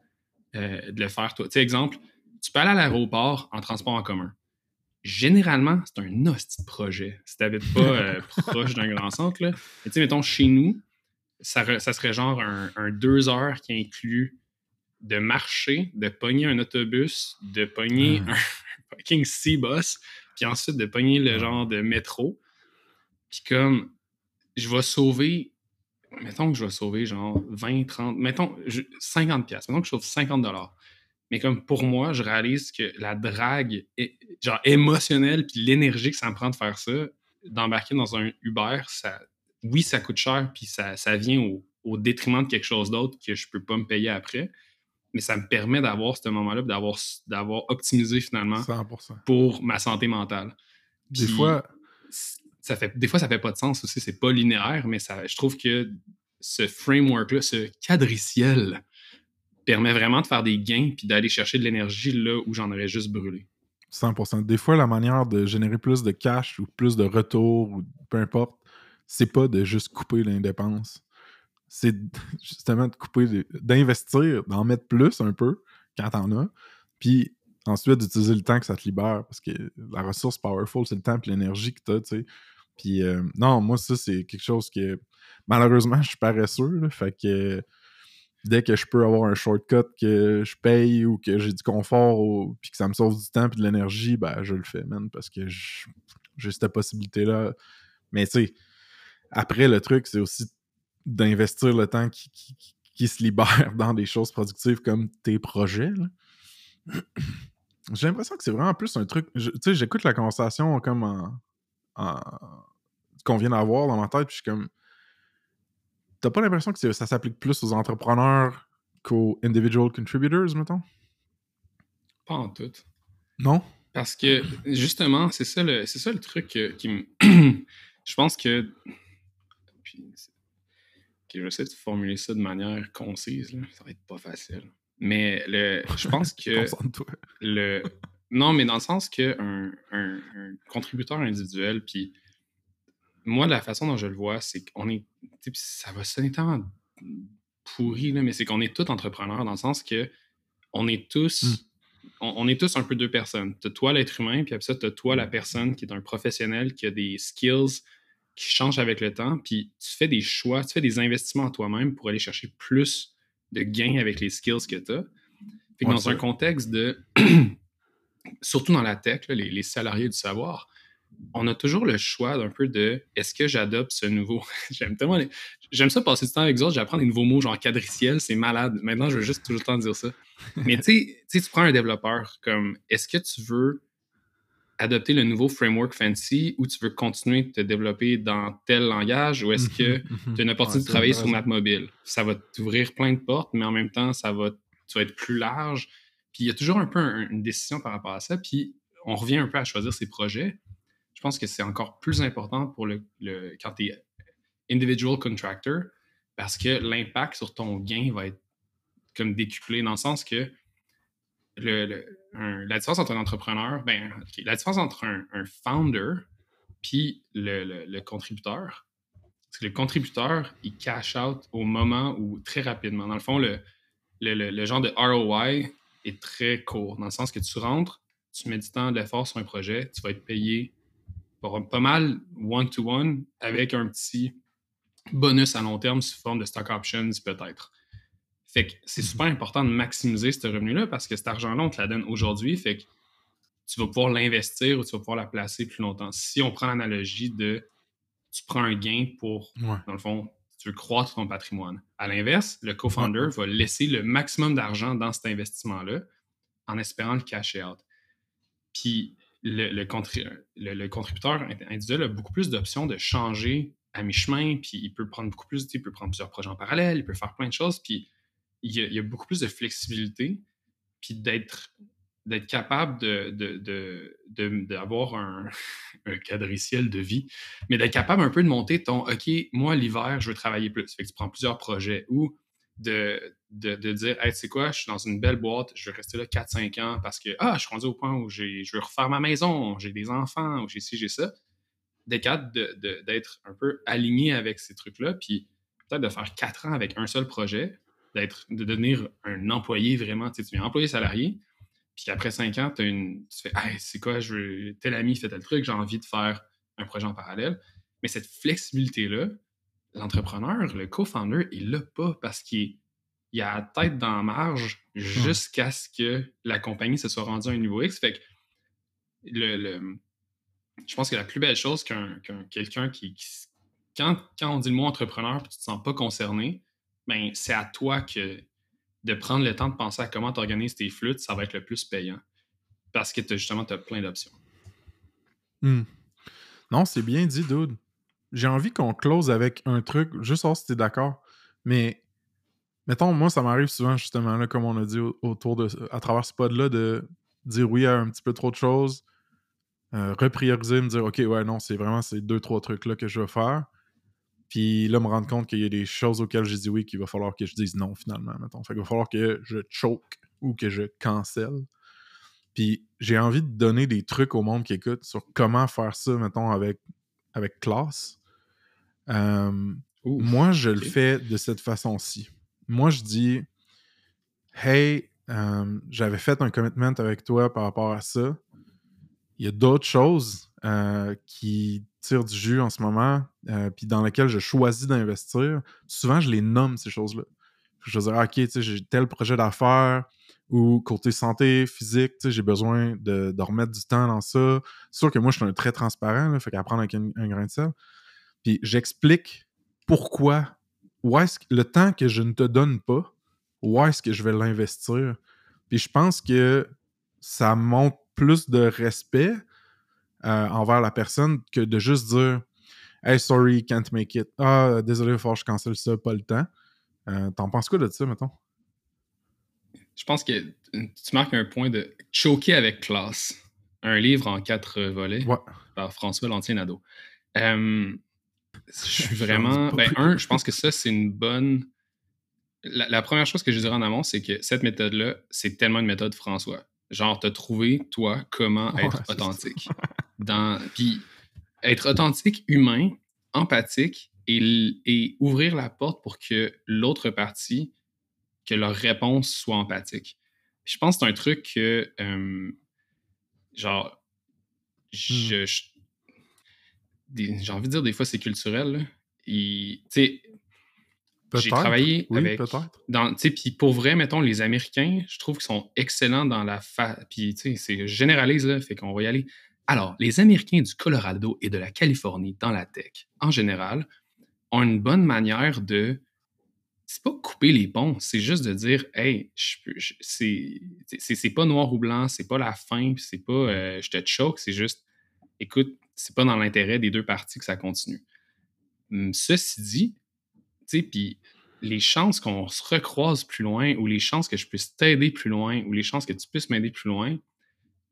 euh, de le faire toi. Tu sais, exemple, tu peux aller à l'aéroport en transport en commun. Généralement, c'est un hostie de projet. Si tu n'habites pas euh, [laughs] proche d'un grand centre, là. tu sais, mettons, chez nous, ça, ça serait genre un, deux heures qui inclut de marcher, de pogner un autobus, de pogner un [laughs] fucking C-bus, puis ensuite de pogner le genre de métro. Puis comme, je vais sauver, mettons que je vais sauver genre 20, 30, mettons 50 pièces, mettons que je sauve 50 dollars. Mais comme pour moi, je réalise que la drague, genre émotionnelle, puis l'énergie que ça me prend de faire ça, d'embarquer dans un Uber, ça, oui, ça coûte cher, puis ça, ça vient au, au, détriment de quelque chose d'autre que je peux pas me payer après. Mais ça me permet d'avoir ce moment-là, d'avoir, d'avoir optimisé finalement pour ma santé mentale. des fois. Ça fait, des fois, ça fait pas de sens aussi, c'est pas linéaire, mais ça, je trouve que ce framework-là, ce cadriciel, permet vraiment de faire des gains puis d'aller chercher de l'énergie là où j'en aurais juste brûlé. 100%. Des fois, la manière de générer plus de cash ou plus de retour ou peu importe, c'est pas de juste couper l'indépendance. C'est [laughs] justement de couper, d'investir, d'en mettre plus un peu quand t'en as, puis ensuite d'utiliser le temps que ça te libère, parce que la ressource powerful, c'est le temps et l'énergie que t'as, tu sais. Puis euh, non, moi, ça, c'est quelque chose que malheureusement, je suis paresseux, fait que dès que je peux avoir un shortcut que je paye ou que j'ai du confort ou, puis que ça me sauve du temps et de l'énergie, ben je le fais, man, parce que j'ai cette possibilité-là. Mais tu sais, après, le truc, c'est aussi d'investir le temps qui, se libère [laughs] dans des choses productives comme tes projets. [clears throat] J'ai l'impression que c'est vraiment plus un truc. Tu sais, j'écoute la conversation comme en, qu'on vient d'avoir dans ma tête, puis je suis comme. T'as pas l'impression que ça s'applique plus aux entrepreneurs qu'aux individual contributors, mettons? Pas en tout. Non? Parce que, justement, c'est ça le, ça le truc qui me. [clears throat] je pense que je vais essayer de formuler ça de manière concise. Ça va être pas facile. Mais le, je pense [laughs] que. le, non, mais dans le sens qu'un un, contributeur individuel, puis moi, la façon dont je le vois, c'est qu'on est. Ça va sonner tellement pourri, là, mais c'est qu'on est tous entrepreneurs dans le sens que on est tous. Hmm. On, est tous un peu deux personnes. Tu toi, l'être humain, puis après ça, tu toi, la personne qui est un professionnel, qui a des skills, qui change avec le temps, puis tu fais des choix, tu fais des investissements en toi-même pour aller chercher plus de gains avec les skills que tu as. dans un contexte de, [clears throat] surtout dans la tech, les, salariés du savoir, on a toujours le choix d'un peu de est-ce que j'adopte ce nouveau? [laughs] J'aime tellement J'aime ça passer du temps avec eux autres, j'apprends des nouveaux mots genre quadriciel, c'est malade. Maintenant, je veux juste toujours le temps dire ça. [laughs] Mais tu sais, tu prends un développeur comme est-ce que tu veux adopter le nouveau framework fancy ou tu veux continuer de te développer dans tel langage ou est-ce que mhm, mhm. tu as une opportunité de travailler sur mobile? Ça va t'ouvrir plein de portes, mais en même temps, ça va, tu vas être plus large. Puis il y a toujours un peu une décision par rapport à ça. Puis on revient un peu à choisir ses projets. Je pense que c'est encore plus important pour le, le quand tu es individual contractor parce que l'impact sur ton gain va être comme décuplé dans le sens que la différence entre un entrepreneur, ben, la différence entre un, founder puis le, contributeur, c'est que le contributeur, il cash out au moment où très rapidement. Dans le fond, le, le, genre de ROI est très court, dans le sens que tu rentres, tu mets du temps, de l'effort sur un projet, tu vas être payé pas mal one-to-one avec un petit bonus à long terme sous forme de stock options peut-être. Fait que c'est super important de maximiser ce revenu-là parce que cet argent-là, on te la donne aujourd'hui. Fait que tu vas pouvoir l'investir ou tu vas pouvoir la placer plus longtemps. Si on prend l'analogie de tu prends un gain pour, dans le fond, tu veux croître ton patrimoine. À l'inverse, le co-founder va laisser le maximum d'argent dans cet investissement-là en espérant le cash out. Puis le, le, le, contributeur individuel a beaucoup plus d'options de changer à mi-chemin, puis il peut prendre beaucoup plus, il peut prendre plusieurs projets en parallèle, il peut faire plein de choses, puis il y, a, beaucoup plus de flexibilité, puis d'être d'être capable d'avoir de, un, [laughs] un cadriciel de vie, mais d'être capable un peu de monter ton OK, moi l'hiver, je veux travailler plus. Fait que tu prends plusieurs projets ou de, de, dire Hey, tu sais quoi, je suis dans une belle boîte, je vais rester là 4-5 ans parce que ah, je suis rendu au point où je veux refaire ma maison, j'ai des enfants, j'ai ci, j'ai ça. D'être capable d'être un peu aligné avec ces trucs-là, puis peut-être de faire 4 ans avec un seul projet, d'être de devenir un employé vraiment, tu sais, tu es employé salarié, puis après 5 ans, as une, tu fais Hey, c'est quoi, je veux, tel ami fait tel truc, j'ai envie de faire un projet en parallèle. Mais cette flexibilité-là, l'entrepreneur, le co-founder, il l'a pas parce qu'il a la tête dans la marge jusqu'à ce que la compagnie se soit rendue à un niveau X. Fait que le, je pense que la plus belle chose qu'un quelqu'un qui, quand, quand, on dit le mot entrepreneur et tu te sens pas concerné, ben c'est à toi que de prendre le temps de penser à comment tu organises tes flûtes, ça va être le plus payant. Parce que justement, tu as plein d'options. Hmm. Non, c'est bien dit, dude j'ai envie qu'on close avec un truc, juste voir si t'es d'accord. Mais mettons, moi, ça m'arrive souvent, justement, là, comme on a dit autour de à travers ce pod-là, de dire oui à un petit peu trop de choses, euh, reprioriser, me dire OK, ouais, non, c'est vraiment ces deux, trois trucs-là que je veux faire. Puis là, me rendre compte qu'il y a des choses auxquelles j'ai dit oui qu'il va falloir que je dise non, finalement. Mettons. Fait qu'il va falloir que je choke ou que je cancelle. Puis j'ai envie de donner des trucs au monde qui écoute sur comment faire ça, mettons, avec, avec classe. Euh, moi, je le fais de cette façon-ci. Moi, je dis Hey, euh, j'avais fait un commitment avec toi par rapport à ça. Il y a d'autres choses euh, qui tirent du jus en ce moment, puis dans lesquelles je choisis d'investir. Souvent, je les nomme, ces choses-là. Je vais dire, OK, j'ai tel projet d'affaires ou côté santé, physique, j'ai besoin de, remettre du temps dans ça. C'est sûr que moi, je suis un très transparent, là, fait qu'apprendre avec un, un, grain de sel. Puis j'explique pourquoi, où est-ce le temps que je ne te donne pas, où est-ce que je vais l'investir. Puis je pense que ça montre plus de respect euh, envers la personne que de juste dire Hey, sorry, can't make it. Ah, désolé, que je cancelle ça, pas le temps. Euh, t'en penses quoi de ça, mettons? Je pense que tu marques un point de choquer avec classe. Un livre en quatre volets par François Lantier-Nadeau. Euh, je suis vraiment. Ben, un, je pense que ça, c'est une bonne. La, première chose que je dirais en amont, c'est que cette méthode-là, c'est tellement une méthode François. Genre, t'as trouvé, toi, comment être authentique. Dans... Puis, être authentique, humain, empathique et, et ouvrir la porte pour que l'autre partie, que leur réponse soit empathique. je pense que c'est un truc que, euh, genre, hmm. je, j'ai envie de dire, des fois, c'est culturel. Et, j'ai travaillé avec. Dans, puis pour vrai, mettons, les Américains, je trouve qu'ils sont excellents dans la. Fa... Puis, tu sais, c'est généralise, là, fait qu'on va y aller. Alors, les Américains du Colorado et de la Californie dans la tech, en général, ont une bonne manière de. C'est pas couper les ponts, c'est juste de dire, hey, je, c'est pas noir ou blanc, c'est pas la fin, c'est pas euh, je te choque, c'est juste, écoute, c'est pas dans l'intérêt des deux parties que ça continue. Hum, ceci dit, tu sais, puis les chances qu'on se recroise plus loin ou les chances que je puisse t'aider plus loin ou les chances que tu puisses m'aider plus loin,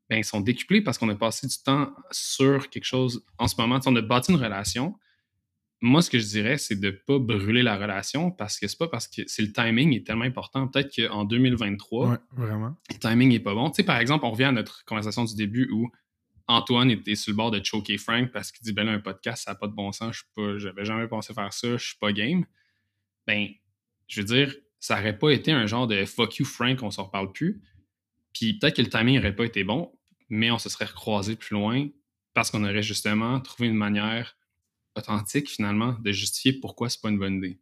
ben, sont décuplées parce qu'on a passé du temps sur quelque chose en ce moment. on a bâti une relation. Moi, ce que je dirais, c'est de ne pas brûler la relation parce que c'est pas parce que c'est le timing est tellement important. Peut-être qu'en 2023, vraiment. le timing n'est pas bon. Tu sais, par exemple, on revient à notre conversation du début où Antoine était sur le bord de choquer Frank parce qu'il dit ben là, un podcast, ça n'a pas de bon sens, je n'avais jamais pensé faire ça, je suis pas game. Ben, je veux dire, ça n'aurait pas été un genre de fuck you Frank, on s'en reparle plus. Puis peut-être que le timing n'aurait pas été bon, mais on se serait recroisé plus loin parce qu'on aurait justement trouvé une manière authentique finalement de justifier pourquoi c'est pas une bonne idée.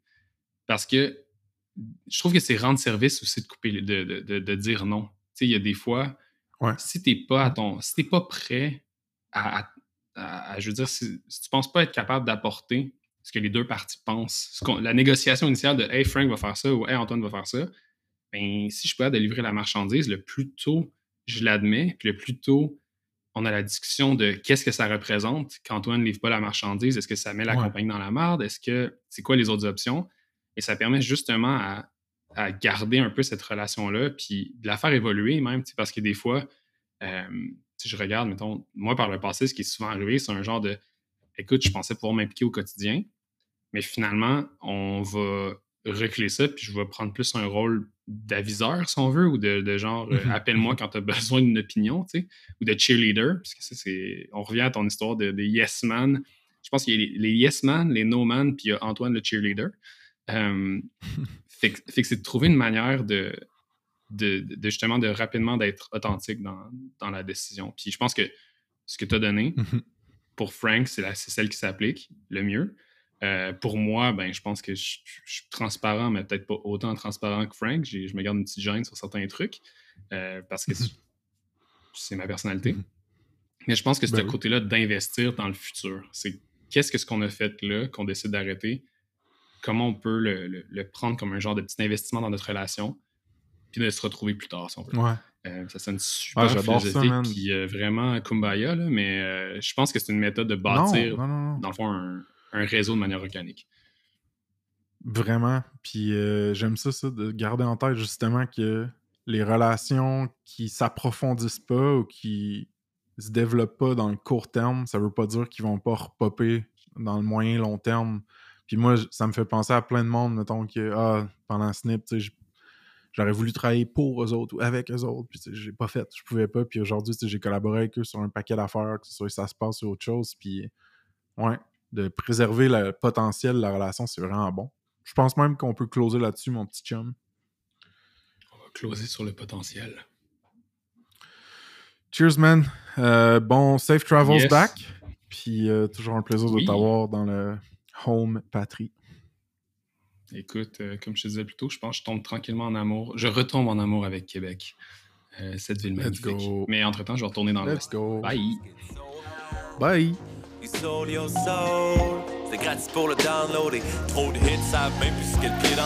Parce que je trouve que c'est rendre service aussi de couper, de, de, de dire non. Tu sais, il y a des fois, si tu n'es pas si pas prêt à, je veux dire, si, tu tu penses pas être capable d'apporter ce que les deux parties pensent, la négociation initiale de Hey Frank va faire ça ou Hey Antoine va faire ça, ben, si je suis pas de livrer la marchandise, le plus tôt je l'admets, puis le plus tôt on a la discussion de qu'est-ce que ça représente qu'Antoine ne livre pas la marchandise, est-ce que ça met la compagnie dans la merde, est-ce que c'est quoi les autres options? Et ça permet justement à, à garder un peu cette relation-là, puis de la faire évoluer même, parce que des fois, euh, si je regarde, mettons, moi par le passé, ce qui est souvent arrivé, c'est un genre de écoute, je pensais pouvoir m'impliquer au quotidien, mais finalement, on va reculer ça, puis je vais prendre plus un rôle d'aviseur, si on veut, ou de, genre [laughs] euh, appelle-moi quand tu as besoin d'une opinion, tu sais, ou de cheerleader, parce que ça, c'est. On revient à ton histoire de, yes man. Je pense qu'il y a les, yes man, les no man, puis il y a Antoine le cheerleader. Euh, [laughs] fait, que c'est de trouver une manière de, de, justement de rapidement d'être authentique dans, dans, la décision. Puis je pense que ce que tu as donné mhm. pour Frank, c'est celle qui s'applique le mieux. Euh, pour moi, ben, je pense que je, suis transparent, mais peut-être pas autant transparent que Frank. Je me garde une petite gêne sur certains trucs euh, parce que mhm. c'est ma personnalité. Mhm. Mais je pense que c'est ben côté-là d'investir dans le futur. C'est qu'est-ce que ce qu'on a fait là, qu'on décide d'arrêter, comment on peut le, prendre comme un genre de petit investissement dans notre relation, puis de se retrouver plus tard, si on veut. Euh, ça sonne super ah, philosophique, puis vraiment kumbaya, là, mais je pense que c'est une méthode de bâtir, dans le fond, un, un réseau de manière organique. Vraiment. Puis euh, j'aime ça, ça, de garder en tête justement que les relations qui s'approfondissent pas ou qui se développent pas dans le court terme, ça veut pas dire qu'ils vont pas repopper dans le moyen long terme. Puis moi, ça me fait penser à plein de monde, mettons que ah, pendant Snip, j'aurais voulu travailler pour eux autres ou avec eux autres, puis j'ai pas fait, je pouvais pas. Puis aujourd'hui, j'ai collaboré avec eux sur un paquet d'affaires, que ce ça se passe sur autre chose. Puis ouais, de préserver le potentiel de la relation, c'est vraiment bon. Je pense même qu'on peut closer là-dessus, mon petit chum. On va closer sur le potentiel. Cheers, man. Euh, bon, safe travels back. Puis euh, toujours un plaisir de t'avoir dans le home patrie. Écoute, euh, comme je te disais plus tôt, je pense que je tombe tranquillement en amour. Je retombe en amour avec Québec. cette ville magnifique. Mais entre-temps, je vais retourner dans l'Est. Bye. Bye. You sold your soul. C'est gratis pour le download et trop de hits savent même plus ce qu'elle pied